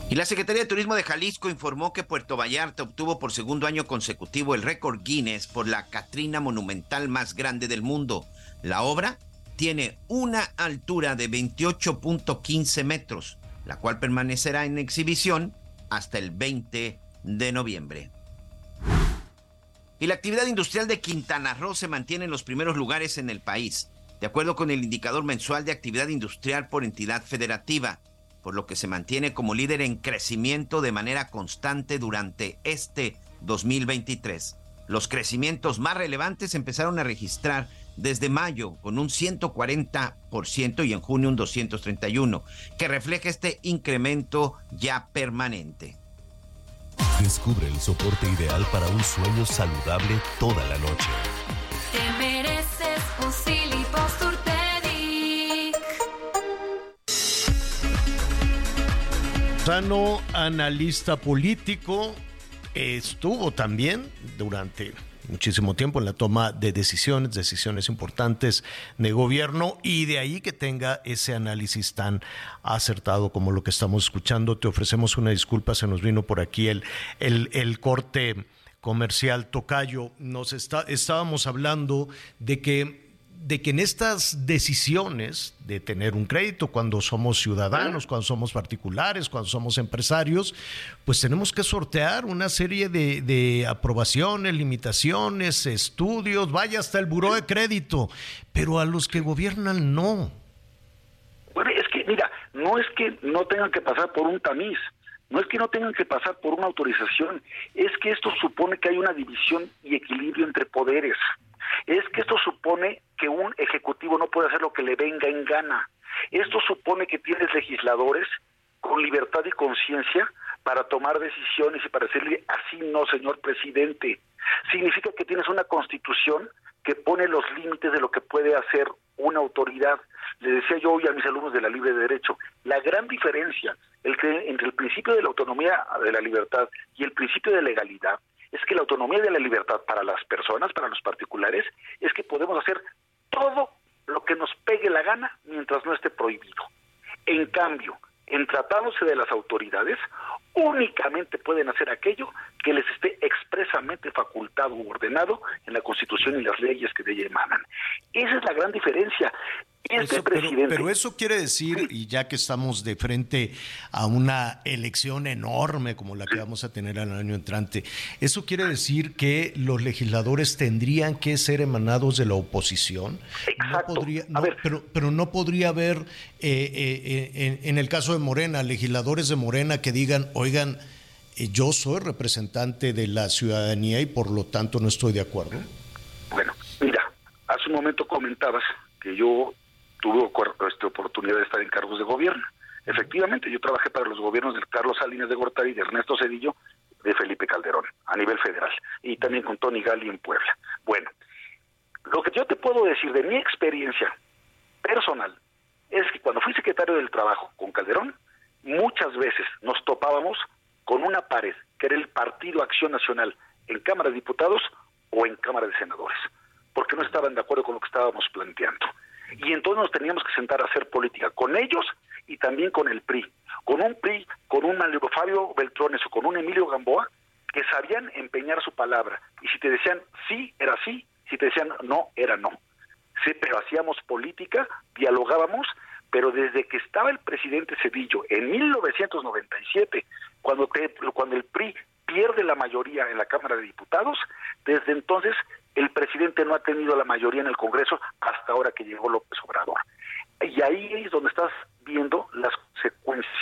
Y la Secretaría de Turismo de Jalisco informó que Puerto Vallarta obtuvo por segundo año consecutivo el récord Guinness por la Catrina monumental más grande del mundo. La obra tiene una altura de 28.15 metros, la cual permanecerá en exhibición hasta el 20 de noviembre. Y la actividad industrial de Quintana Roo se mantiene en los primeros lugares en el país, de acuerdo con el indicador mensual de actividad industrial por entidad federativa, por lo que se mantiene como líder en crecimiento de manera constante durante este 2023. Los crecimientos más relevantes empezaron a registrar desde mayo con un 140% y en junio un 231%, que refleja este incremento ya permanente. Descubre el soporte ideal para un sueño saludable toda la noche. Te mereces un Sano, analista político, estuvo también durante muchísimo tiempo en la toma de decisiones, decisiones importantes de gobierno y de ahí que tenga ese análisis tan acertado como lo que estamos escuchando. Te ofrecemos una disculpa, se nos vino por aquí el, el, el corte comercial Tocayo. Nos está, estábamos hablando de que de que en estas decisiones de tener un crédito cuando somos ciudadanos, cuando somos particulares, cuando somos empresarios, pues tenemos que sortear una serie de, de aprobaciones, limitaciones, estudios, vaya hasta el buró de crédito, pero a los que gobiernan no. Bueno, es que, mira, no es que no tengan que pasar por un tamiz, no es que no tengan que pasar por una autorización, es que esto supone que hay una división y equilibrio entre poderes es que esto supone que un ejecutivo no puede hacer lo que le venga en gana. Esto supone que tienes legisladores con libertad y conciencia para tomar decisiones y para decirle así no, señor presidente. Significa que tienes una constitución que pone los límites de lo que puede hacer una autoridad. Le decía yo hoy a mis alumnos de la libre derecho, la gran diferencia entre el principio de la autonomía de la libertad y el principio de legalidad es que la autonomía de la libertad para las personas, para los particulares, es que podemos hacer todo lo que nos pegue la gana mientras no esté prohibido. En cambio, en tratándose de las autoridades, únicamente pueden hacer aquello que les esté expresamente facultado u ordenado en la Constitución y las leyes que de ella emanan. Esa es la gran diferencia. Este pero, eso quiere decir, y ya que estamos de frente a una elección enorme como la que vamos a tener el año entrante, eso quiere decir que los legisladores tendrían que ser emanados de la oposición. Exacto. pero, pero no podría haber, eh, eh, eh, en, el caso de Morena, legisladores de Morena que digan, oigan, yo soy representante de la ciudadanía y por lo tanto no estoy de acuerdo. Bueno, mira, hace un momento comentabas que yo tuve esta oportunidad de estar en cargos de gobierno. Efectivamente, yo trabajé para los gobiernos de Carlos Salinas de Gortari de Ernesto Cedillo, de Felipe Calderón, a nivel federal, y también con Tony Gali en Puebla. Bueno, lo que yo te puedo decir de mi experiencia personal es que cuando fui secretario del Trabajo con Calderón, muchas veces nos topábamos con una pared, que era el Partido Acción Nacional, en Cámara de Diputados o en Cámara de Senadores, porque no estaban de acuerdo con lo que estábamos planteando y entonces nos teníamos que sentar a hacer política con ellos y también con el PRI, con un PRI, con un Fabio Beltrones o con un Emilio Gamboa que sabían empeñar su palabra. Y si te decían sí, era sí, si te decían no, era no. Sí, pero hacíamos política, dialogábamos, pero desde que estaba el presidente Cedillo en 1997, cuando, cuando el PRI pierde la mayoría en la Cámara de Diputados, desde entonces el presidente no ha tenido la mayoría en el Congreso hasta ahora que llegó López Obrador. Y ahí es donde estás viendo las consecuencias.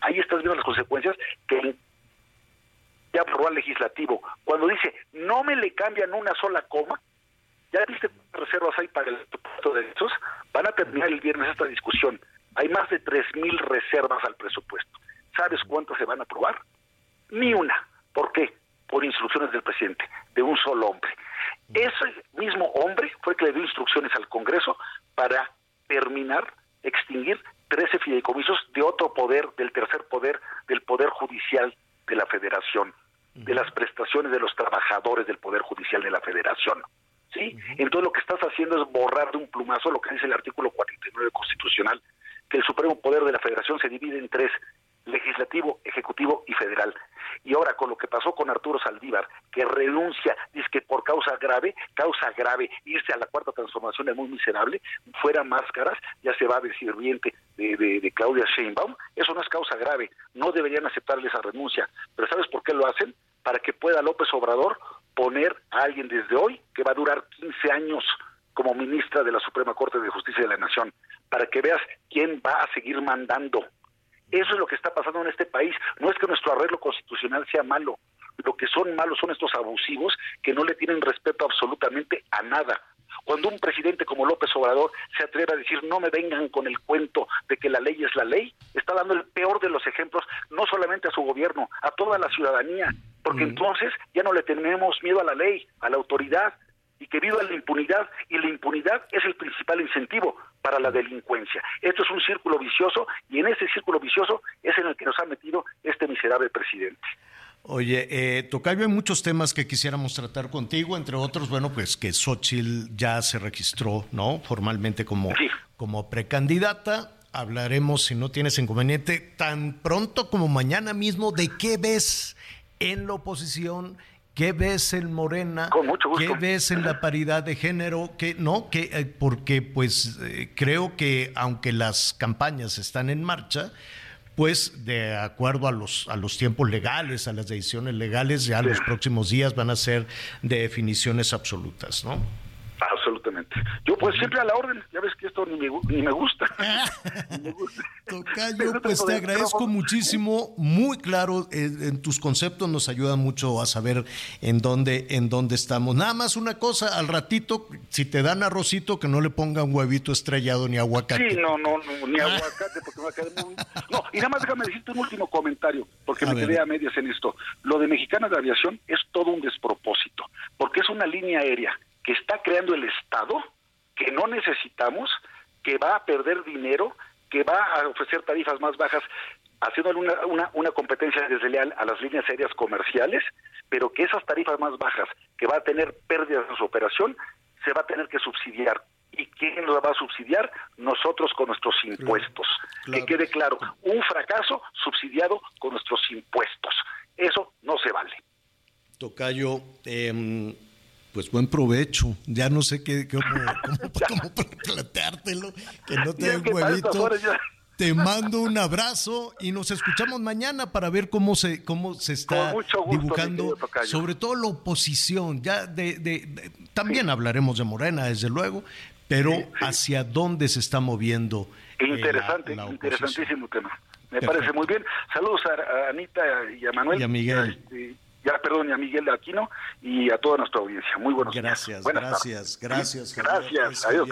Ahí estás viendo las consecuencias que ya aprobó el legislativo. Cuando dice, no me le cambian una sola coma, ya viste reservas hay para el presupuesto de derechos, van a terminar el viernes esta discusión. Hay más de 3.000 reservas al presupuesto. ¿Sabes cuántas se van a aprobar? Ni una. ¿Por qué? Por instrucciones del presidente, de un solo hombre. Ese mismo hombre fue el que le dio instrucciones al Congreso para terminar, extinguir 13 fideicomisos de otro poder, del tercer poder, del Poder Judicial de la Federación, de las prestaciones de los trabajadores del Poder Judicial de la Federación. ¿Sí? Entonces lo que estás haciendo es borrar de un plumazo lo que dice el artículo 49 constitucional, que el supremo poder de la Federación se divide en tres, legislativo, ejecutivo y federal. Y ahora con lo que pasó con Arturo Saldívar, que renuncia, dice que por causa grave, causa grave, irse a la cuarta transformación es muy miserable, fuera máscaras, ya se va de sirviente de, de, de Claudia Sheinbaum, eso no es causa grave, no deberían aceptarle esa renuncia. Pero ¿sabes por qué lo hacen? Para que pueda López Obrador poner a alguien desde hoy que va a durar 15 años como ministra de la Suprema Corte de Justicia de la Nación, para que veas quién va a seguir mandando eso es lo que está pasando en este país. No es que nuestro arreglo constitucional sea malo. Lo que son malos son estos abusivos que no le tienen respeto absolutamente a nada. Cuando un presidente como López Obrador se atreve a decir no me vengan con el cuento de que la ley es la ley, está dando el peor de los ejemplos no solamente a su gobierno, a toda la ciudadanía, porque entonces ya no le tenemos miedo a la ley, a la autoridad, y que viva la impunidad, y la impunidad es el principal incentivo para la delincuencia. Esto es un círculo vicioso y en ese círculo vicioso es en el que nos ha metido este miserable presidente. Oye, eh, Tocayo, hay muchos temas que quisiéramos tratar contigo, entre otros, bueno, pues que Xochitl ya se registró, ¿no? Formalmente como, como precandidata. Hablaremos, si no tienes inconveniente, tan pronto como mañana mismo, de qué ves en la oposición, qué ves en Morena, qué ves en la paridad de género, que no, que eh, porque pues eh, creo que aunque las campañas están en marcha, pues de acuerdo a los, a los tiempos legales, a las decisiones legales, ya los próximos días van a ser de definiciones absolutas, ¿no? Absolutamente. Yo pues siempre a la orden, ya ves que esto ni me, <laughs> ni me gusta. Tocayo, pues te agradezco muchísimo, muy claro, eh, en tus conceptos nos ayuda mucho a saber en dónde, en dónde estamos. Nada más una cosa, al ratito, si te dan arrocito, que no le pongan huevito estrellado ni aguacate. Sí, no, no, no ni aguacate, porque me va a quedar muy... No, y nada más déjame decirte un último comentario, porque me quedé a medias en esto. Lo de Mexicana de Aviación es todo un despropósito, porque es una línea aérea que está creando el Estado, que no necesitamos, que va a perder dinero, que va a ofrecer tarifas más bajas, haciendo una, una, una competencia desleal a las líneas aéreas comerciales, pero que esas tarifas más bajas, que va a tener pérdidas en su operación, se va a tener que subsidiar. ¿Y quién lo va a subsidiar? Nosotros con nuestros impuestos. Que quede claro, un fracaso subsidiado con nuestros impuestos. Eso no se vale. Tocayo, eh, pues buen provecho. Ya no sé qué, cómo, <laughs> cómo, planteártelo, que no te dé huevito. Te mando un abrazo y nos escuchamos mañana para ver cómo se cómo se está dibujando, sobre todo la oposición. Ya de, de, también hablaremos de Morena, desde luego, pero hacia dónde se está moviendo. Eh, Interesante, interesantísimo tema. Me parece muy bien. Saludos a, Anita y a Manuel. Y a Miguel. Este, ya perdón, a Miguel Aquino y a toda nuestra audiencia. Muy buenos gracias, días. Gracias, gracias, gracias. Adiós,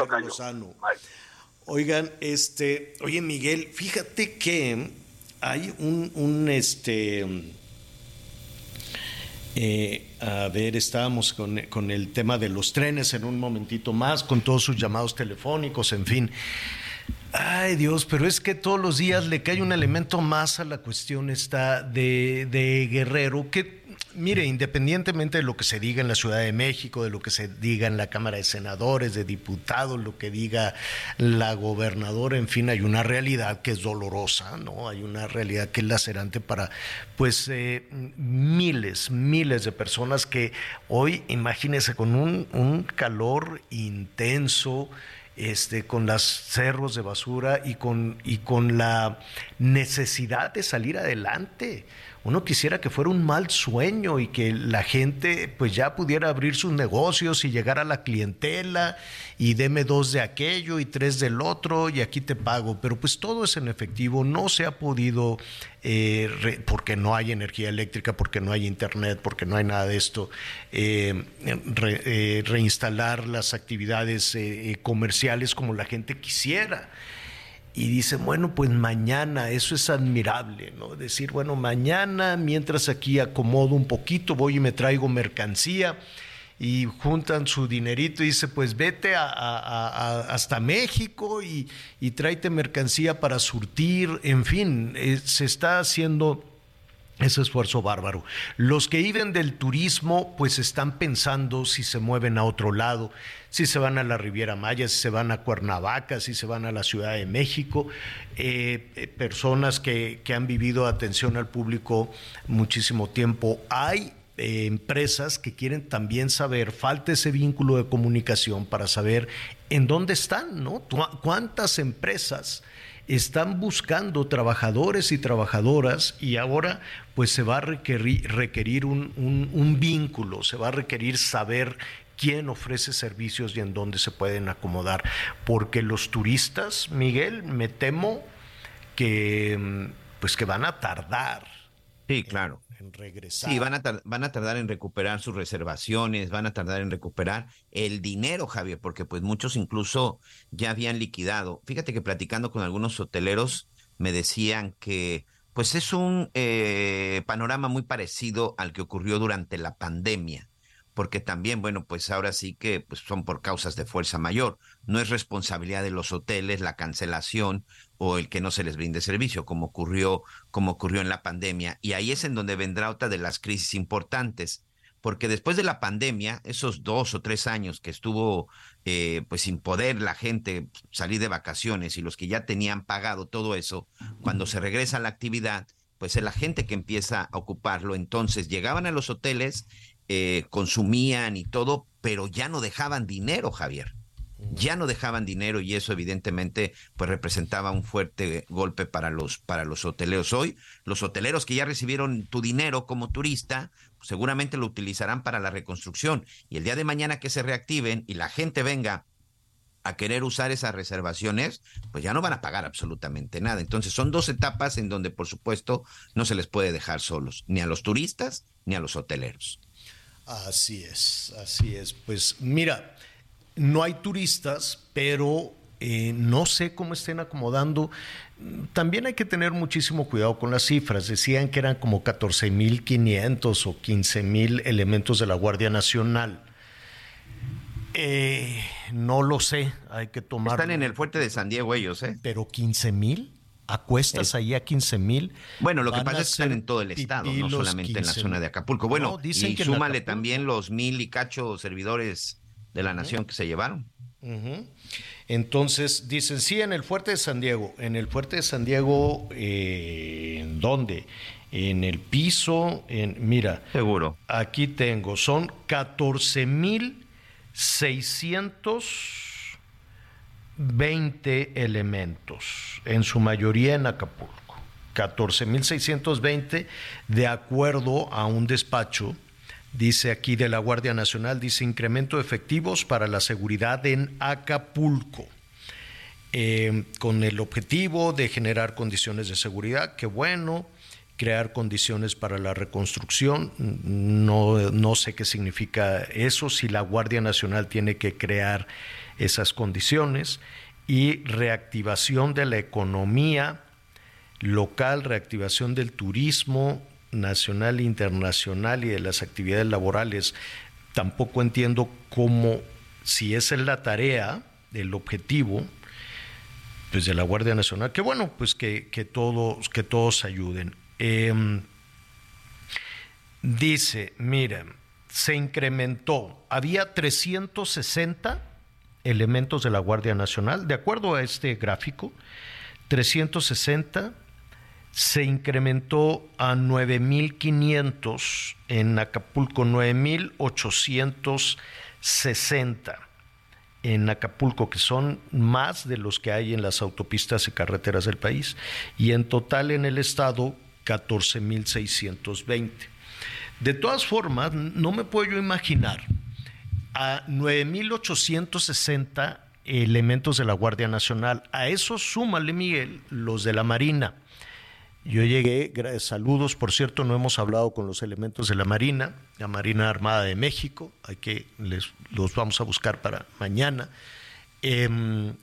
Oigan, este, oye Miguel, fíjate que hay un, un este, eh, a ver, estábamos con, con el tema de los trenes en un momentito más, con todos sus llamados telefónicos, en fin. Ay Dios, pero es que todos los días le cae un elemento más a la cuestión esta de, de Guerrero, que Mire, independientemente de lo que se diga en la Ciudad de México, de lo que se diga en la Cámara de Senadores, de diputados, lo que diga la gobernadora, en fin, hay una realidad que es dolorosa, ¿no? Hay una realidad que es lacerante para, pues, eh, miles, miles de personas que hoy, imagínense, con un, un calor intenso, este, con los cerros de basura y con, y con la necesidad de salir adelante uno quisiera que fuera un mal sueño y que la gente pues ya pudiera abrir sus negocios y llegar a la clientela y deme dos de aquello y tres del otro y aquí te pago, pero pues todo es en efectivo, no se ha podido eh, porque no hay energía eléctrica, porque no hay internet, porque no hay nada de esto, eh, eh, reinstalar las actividades comerciales como la gente quisiera y dice, bueno, pues mañana, eso es admirable, ¿no? Decir, bueno, mañana, mientras aquí acomodo un poquito, voy y me traigo mercancía y juntan su dinerito y dice, pues vete hasta México y, y, tráete mercancía para surtir, en fin, eh, se está haciendo ese esfuerzo bárbaro. Los que viven del turismo, pues están pensando si se mueven a otro lado, si se van a la Riviera Maya, si se van a Cuernavaca, si se van a la Ciudad de México. Eh, eh, personas que, que, han vivido atención al público muchísimo tiempo. Hay eh, empresas que quieren también saber, falta ese vínculo de comunicación para saber en dónde están, ¿no? ¿Cuántas empresas? están buscando trabajadores y trabajadoras y ahora pues se va a requerir, un, un, vínculo, se va a requerir saber quién ofrece servicios y en dónde se pueden acomodar. Porque los turistas, Miguel, me temo que pues que van a tardar. Sí, claro. En, regresar. Sí, van a, van a tardar en recuperar sus reservaciones, van a tardar en recuperar el dinero, Javier, porque pues muchos incluso ya habían liquidado. Fíjate que platicando con algunos hoteleros me decían que pues es un eh, panorama muy parecido al que ocurrió durante la pandemia porque también, bueno, pues ahora sí que pues son por causas de fuerza mayor. No es responsabilidad de los hoteles la cancelación o el que no se les brinde servicio, como ocurrió, como ocurrió en la pandemia. Y ahí es en donde vendrá otra de las crisis importantes, porque después de la pandemia, esos dos o tres años que estuvo eh, pues sin poder la gente salir de vacaciones y los que ya tenían pagado todo eso, cuando se regresa a la actividad, pues es la gente que empieza a ocuparlo. Entonces llegaban a los hoteles, eh, consumían y todo, pero ya no dejaban dinero, Javier. Ya no dejaban dinero y eso evidentemente pues representaba un fuerte golpe para los para los hoteleros. Hoy los hoteleros que ya recibieron tu dinero como turista, pues, seguramente lo utilizarán para la reconstrucción y el día de mañana que se reactiven y la gente venga a querer usar esas reservaciones, pues ya no van a pagar absolutamente nada. Entonces son dos etapas en donde, por supuesto, no se les puede dejar solos, ni a los turistas ni a los hoteleros. Así es, así es. Pues mira, no hay turistas, pero eh, no sé cómo estén acomodando. También hay que tener muchísimo cuidado con las cifras. Decían que eran como 14.500 o 15.000 elementos de la Guardia Nacional. Eh, no lo sé, hay que tomar. Están en el fuerte de San Diego ellos, ¿eh? Pero 15 acuestas ahí a 15 mil. Bueno, lo que pasa es que están en todo el estado, no solamente en la zona de Acapulco. Bueno, y súmale también los mil y cacho servidores de la nación que se llevaron. Entonces dicen, sí, en el fuerte de San Diego. En el fuerte de San Diego, eh, ¿en dónde? En el piso, en, mira. Seguro. Aquí tengo, son 14 mil 620 elementos, en su mayoría en Acapulco. 14.620 de acuerdo a un despacho, dice aquí de la Guardia Nacional, dice incremento de efectivos para la seguridad en Acapulco. Eh, con el objetivo de generar condiciones de seguridad, qué bueno, crear condiciones para la reconstrucción. No, no sé qué significa eso, si la Guardia Nacional tiene que crear esas condiciones y reactivación de la economía local, reactivación del turismo nacional e internacional y de las actividades laborales. Tampoco entiendo cómo, si esa es la tarea, el objetivo, pues de la Guardia Nacional, que bueno, pues que, que todos, que todos ayuden. Em, dice, miren, se incrementó, había 360 elementos de la Guardia Nacional, de acuerdo a este gráfico, 360 se incrementó a 9.500 en Acapulco, 9.860 en Acapulco, que son más de los que hay en las autopistas y carreteras del país, y en total en el estado 14.620. De todas formas, no me puedo imaginar a 9.860 elementos de la Guardia Nacional. A eso súmale, Miguel, los de la Marina. Yo llegué, saludos, por cierto, no hemos hablado con los elementos de la Marina, la Marina Armada de México, hay que los vamos a buscar para mañana. Em,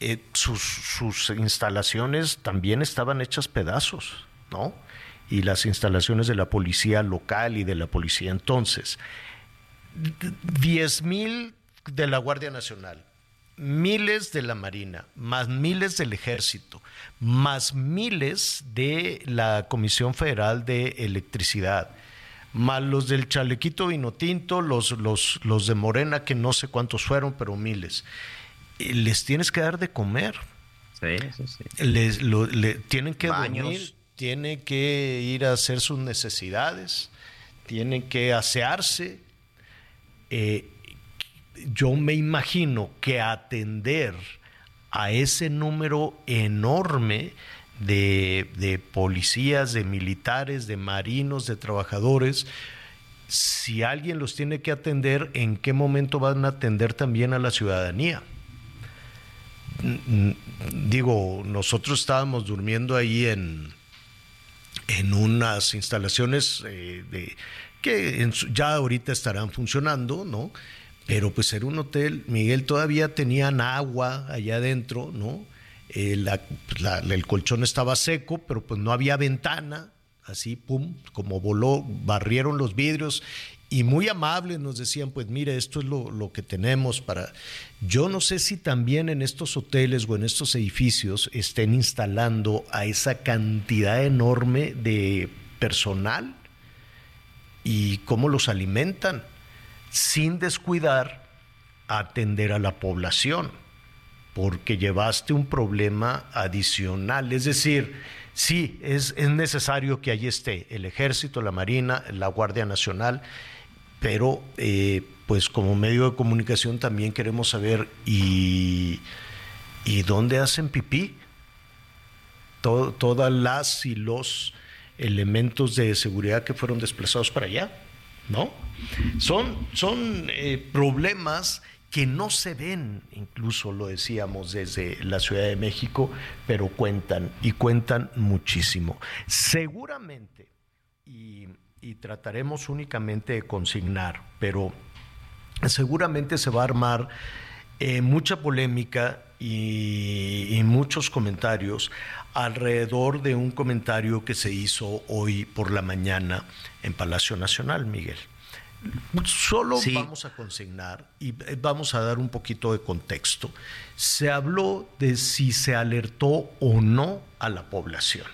eh, sus, sus instalaciones también estaban hechas pedazos ¿no? Y las instalaciones de la policía local y de la policía. Entonces, 10 mil de la Guardia Nacional, miles de la Marina, más miles del Ejército, más miles de la Comisión Federal de Electricidad, más los del chalequito vino tinto, los, los, los de Morena, que no sé cuántos fueron, pero miles. Les tienes que dar de comer. Sí, sí, sí. Les, le, tienen que dormir tiene que ir a hacer sus necesidades, tienen que asearse. Eh, yo me imagino que atender a ese número enorme de, policías, de militares, de marinos, de trabajadores, si alguien los tiene que atender, ¿en qué momento van a atender también a la ciudadanía? Digo, nosotros estábamos durmiendo ahí en, en unas instalaciones eh, de, que ya ahorita estarán funcionando, ¿no? Pero pues era un hotel, Miguel, todavía tenían agua allá adentro, ¿no? Eh, el colchón estaba seco, pero pues no había ventana, así, pum, como voló, barrieron los vidrios y muy amables nos decían, pues mire, esto es lo, lo, que tenemos para... Yo no sé si también en estos hoteles o en estos edificios estén instalando a esa cantidad enorme de personal y cómo los alimentan, sin descuidar atender a la población, porque llevaste un problema adicional. Es decir, sí, es, es necesario que allí esté el ejército, la marina, la Guardia Nacional, pero eh, pues como medio de comunicación también queremos saber y, y dónde hacen pipí todas las y los elementos de seguridad que fueron desplazados para allá, ¿no? Son, son eh, problemas que no se ven, incluso lo decíamos desde la Ciudad de México, pero cuentan y cuentan muchísimo. Seguramente, y y trataremos únicamente de consignar, pero seguramente se va a armar eh, mucha polémica y, muchos comentarios alrededor de un comentario que se hizo hoy por la mañana en Palacio Nacional, Miguel. Solo vamos a consignar y eh, vamos a dar un poquito de contexto. Se habló de si se alertó o no a la población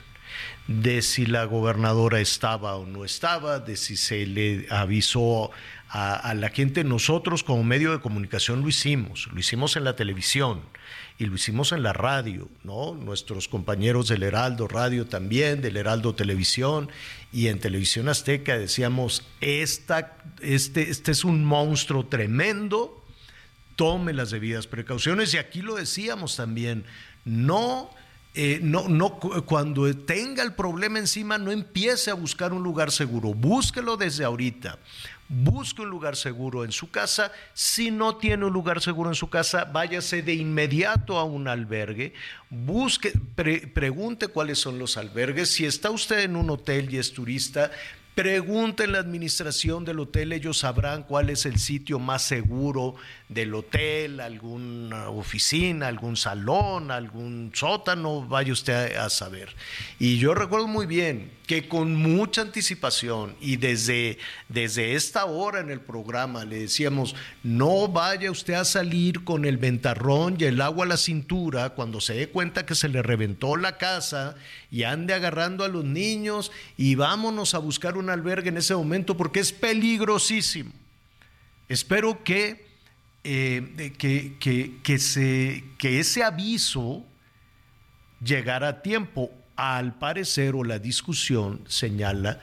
de si la gobernadora estaba o no estaba, de si se le avisó a, la gente. Nosotros como medio de comunicación lo hicimos, lo hicimos en la televisión y lo hicimos en la radio, ¿no? Nuestros compañeros del Heraldo Radio también, del Heraldo Televisión y en Televisión Azteca decíamos, Esta, este, este es un monstruo tremendo, tome las debidas precauciones y aquí lo decíamos también, no eh, no, no, cuando tenga el problema encima, no empiece a buscar un lugar seguro, búsquelo desde ahorita. Busque un lugar seguro en su casa. Si no tiene un lugar seguro en su casa, váyase de inmediato a un albergue. Busque, pregunte cuáles son los albergues. Si está usted en un hotel y es turista, Pregunten la administración del hotel, ellos sabrán cuál es el sitio más seguro del hotel, alguna oficina, algún salón, algún sótano, vaya usted a, saber. Y yo recuerdo muy bien que con mucha anticipación y desde, desde esta hora en el programa le decíamos, no vaya usted a salir con el ventarrón y el agua a la cintura cuando se dé cuenta que se le reventó la casa y ande agarrando a los niños y vámonos a buscar un albergue en ese momento porque es peligrosísimo. Espero que, eh, que, que, que, se, que ese aviso llegara a tiempo al parecer o la discusión señala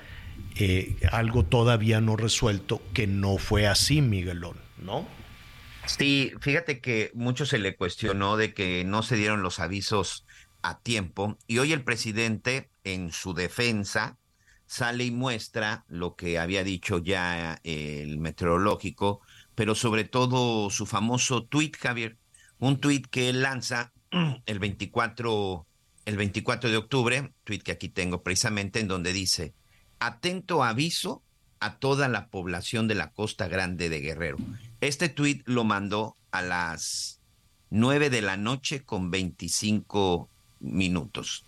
eh, algo todavía no resuelto que no fue así, Miguelón, ¿no? Sí, fíjate que mucho se le cuestionó de que no se dieron los avisos a tiempo y hoy el presidente en su defensa sale y muestra lo que había dicho ya el meteorológico, pero sobre todo su famoso tuit, Javier, un tuit que él lanza <clears throat> el 24 el 24 de octubre, tweet que aquí tengo precisamente, en donde dice, atento aviso a toda la población de la Costa Grande de Guerrero. Este tweet lo mandó a las 9 de la noche con 25 minutos.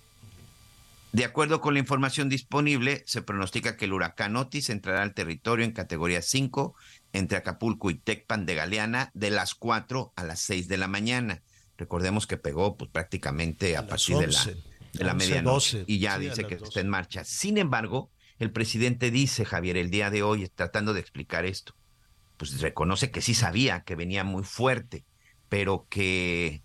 De acuerdo con la información disponible, se pronostica que el huracán Otis entrará al territorio en categoría 5 entre Acapulco y Tecpan de Galeana de las 4 a las 6 de la mañana. Recordemos que pegó pues, prácticamente a, partir de la, de la medianoche y ya dice que está en marcha. Sin embargo, el presidente dice, Javier, el día de hoy, tratando de explicar esto, pues reconoce que sí sabía que venía muy fuerte, pero que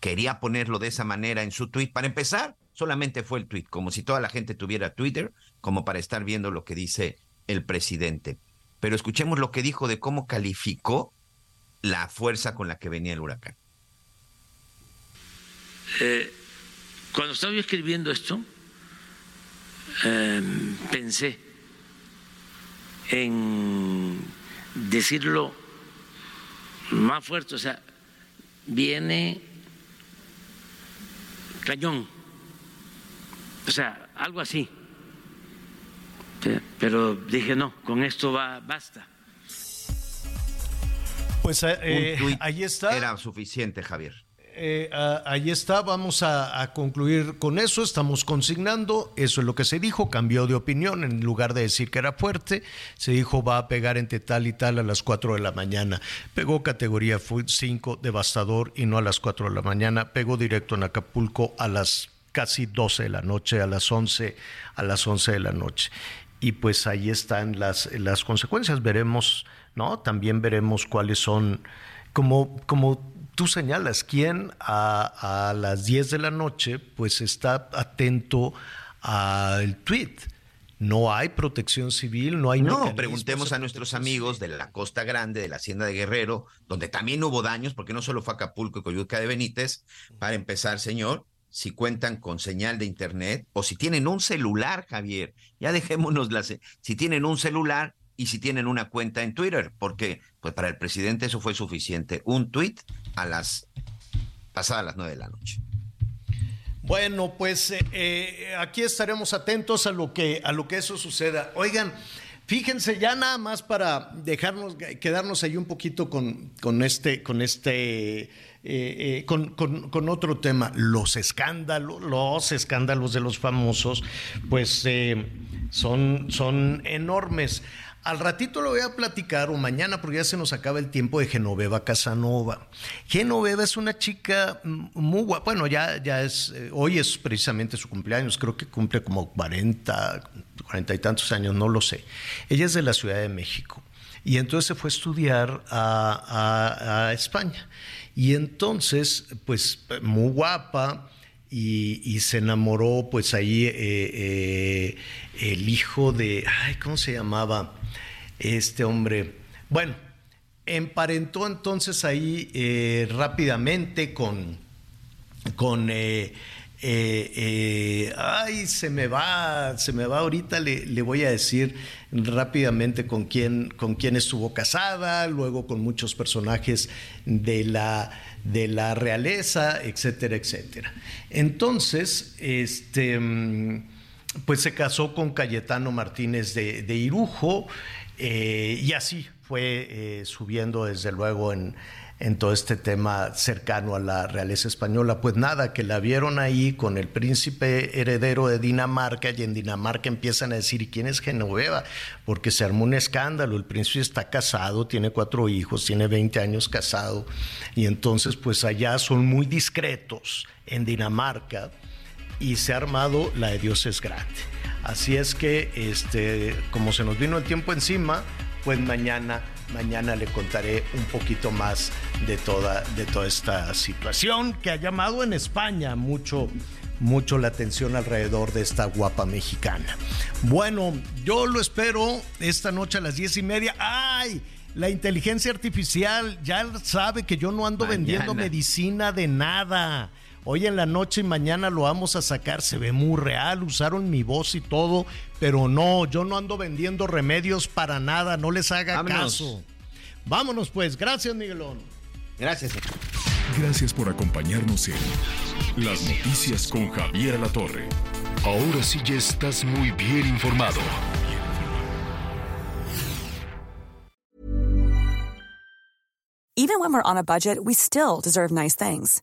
quería ponerlo de esa manera en su tweet. Para empezar, solamente fue el tweet, como si toda la gente tuviera Twitter, como para estar viendo lo que dice el presidente. Pero escuchemos lo que dijo de cómo calificó la fuerza con la que venía el huracán. Eh, cuando estaba yo escribiendo esto, em, pensé en decirlo más fuerte, o sea, viene cañón, o sea, algo así. Pero dije, no, con esto va, basta. Pues eh, ahí está. Era suficiente, Javier eh, ahí está, vamos a, concluir con eso, estamos consignando, eso es lo que se dijo, cambió de opinión, en lugar de decir que era fuerte, se dijo va a pegar entre tal y tal a las 4 de la mañana, pegó categoría 5, devastador y no a las 4 de la mañana, pegó directo en Acapulco a las casi 12 de la noche, a las 11, a las 11 de la noche. Y pues ahí están las, las consecuencias, veremos, ¿no? También veremos cuáles son, como, como tú señalas, quién a, las 10 de la noche pues está atento al tweet. No hay protección civil, no hay... No, preguntemos a nuestros amigos de la Costa Grande, de la Hacienda de Guerrero, donde también hubo daños, porque no solo fue Acapulco y Coyuca de Benítez. Para empezar, señor, si cuentan con señal de internet o si tienen un celular, Javier. Ya dejémonos las... Si tienen un celular, y si tienen una cuenta en Twitter, porque pues para el presidente eso fue suficiente. Un tweet a las pasadas las nueve de la noche. Bueno, pues eh, eh, aquí estaremos atentos a lo que a lo que eso suceda. Oigan, fíjense ya nada más para dejarnos quedarnos ahí un poquito con, con este con este eh, con, con, otro tema, los escándalos, los escándalos de los famosos, pues son, son enormes. Al ratito lo voy a platicar, o mañana, porque ya se nos acaba el tiempo de Genoveva Casanova. Genoveva es una chica muy guapa, bueno, ya, ya es, eh, hoy es precisamente su cumpleaños, creo que cumple como 40, 40 y tantos años, no lo sé. Ella es de la Ciudad de México y entonces se fue a estudiar a, España. Y entonces, pues, muy guapa. Y, se enamoró, pues ahí eh, eh, el hijo de, ay, ¿cómo se llamaba? Este hombre. Bueno, emparentó entonces ahí eh, rápidamente con, con eh, eh, ay, se me va, se me va ahorita, le, voy a decir rápidamente con quién, con quién estuvo casada, luego con muchos personajes de la, de la realeza, etcétera, etcétera. Entonces, este, mm, pues se casó con Cayetano Martínez de, de Irujo, eh, y así fue eh, subiendo desde luego en, todo este tema cercano a la realeza española. Pues nada, que la vieron ahí con el príncipe heredero de Dinamarca y en Dinamarca empiezan a decir, ¿y quién es Genoveva? Porque se armó un escándalo, el príncipe está casado, tiene cuatro hijos, tiene 20 años casado y entonces pues allá son muy discretos en Dinamarca y se ha armado la de Dios es grande. Así es que, este, como se nos vino el tiempo encima, pues mañana, mañana le contaré un poquito más de toda, de toda esta situación que ha llamado en España mucho, mucho la atención alrededor de esta guapa mexicana. Bueno, yo lo espero esta noche a las diez y media. ¡Ay! La inteligencia artificial ya sabe que yo no ando vendiendo medicina de nada hoy en la noche y mañana lo vamos a sacar, se ve muy real, usaron mi voz y todo, pero no, yo no ando vendiendo remedios para nada, no les haga caso. Vámonos pues, gracias Miguelón. Gracias. Gracias por acompañarnos en Las Noticias con Javier Alatorre. Ahora sí ya estás muy bien informado. Even when we're on a budget, we still deserve nice things.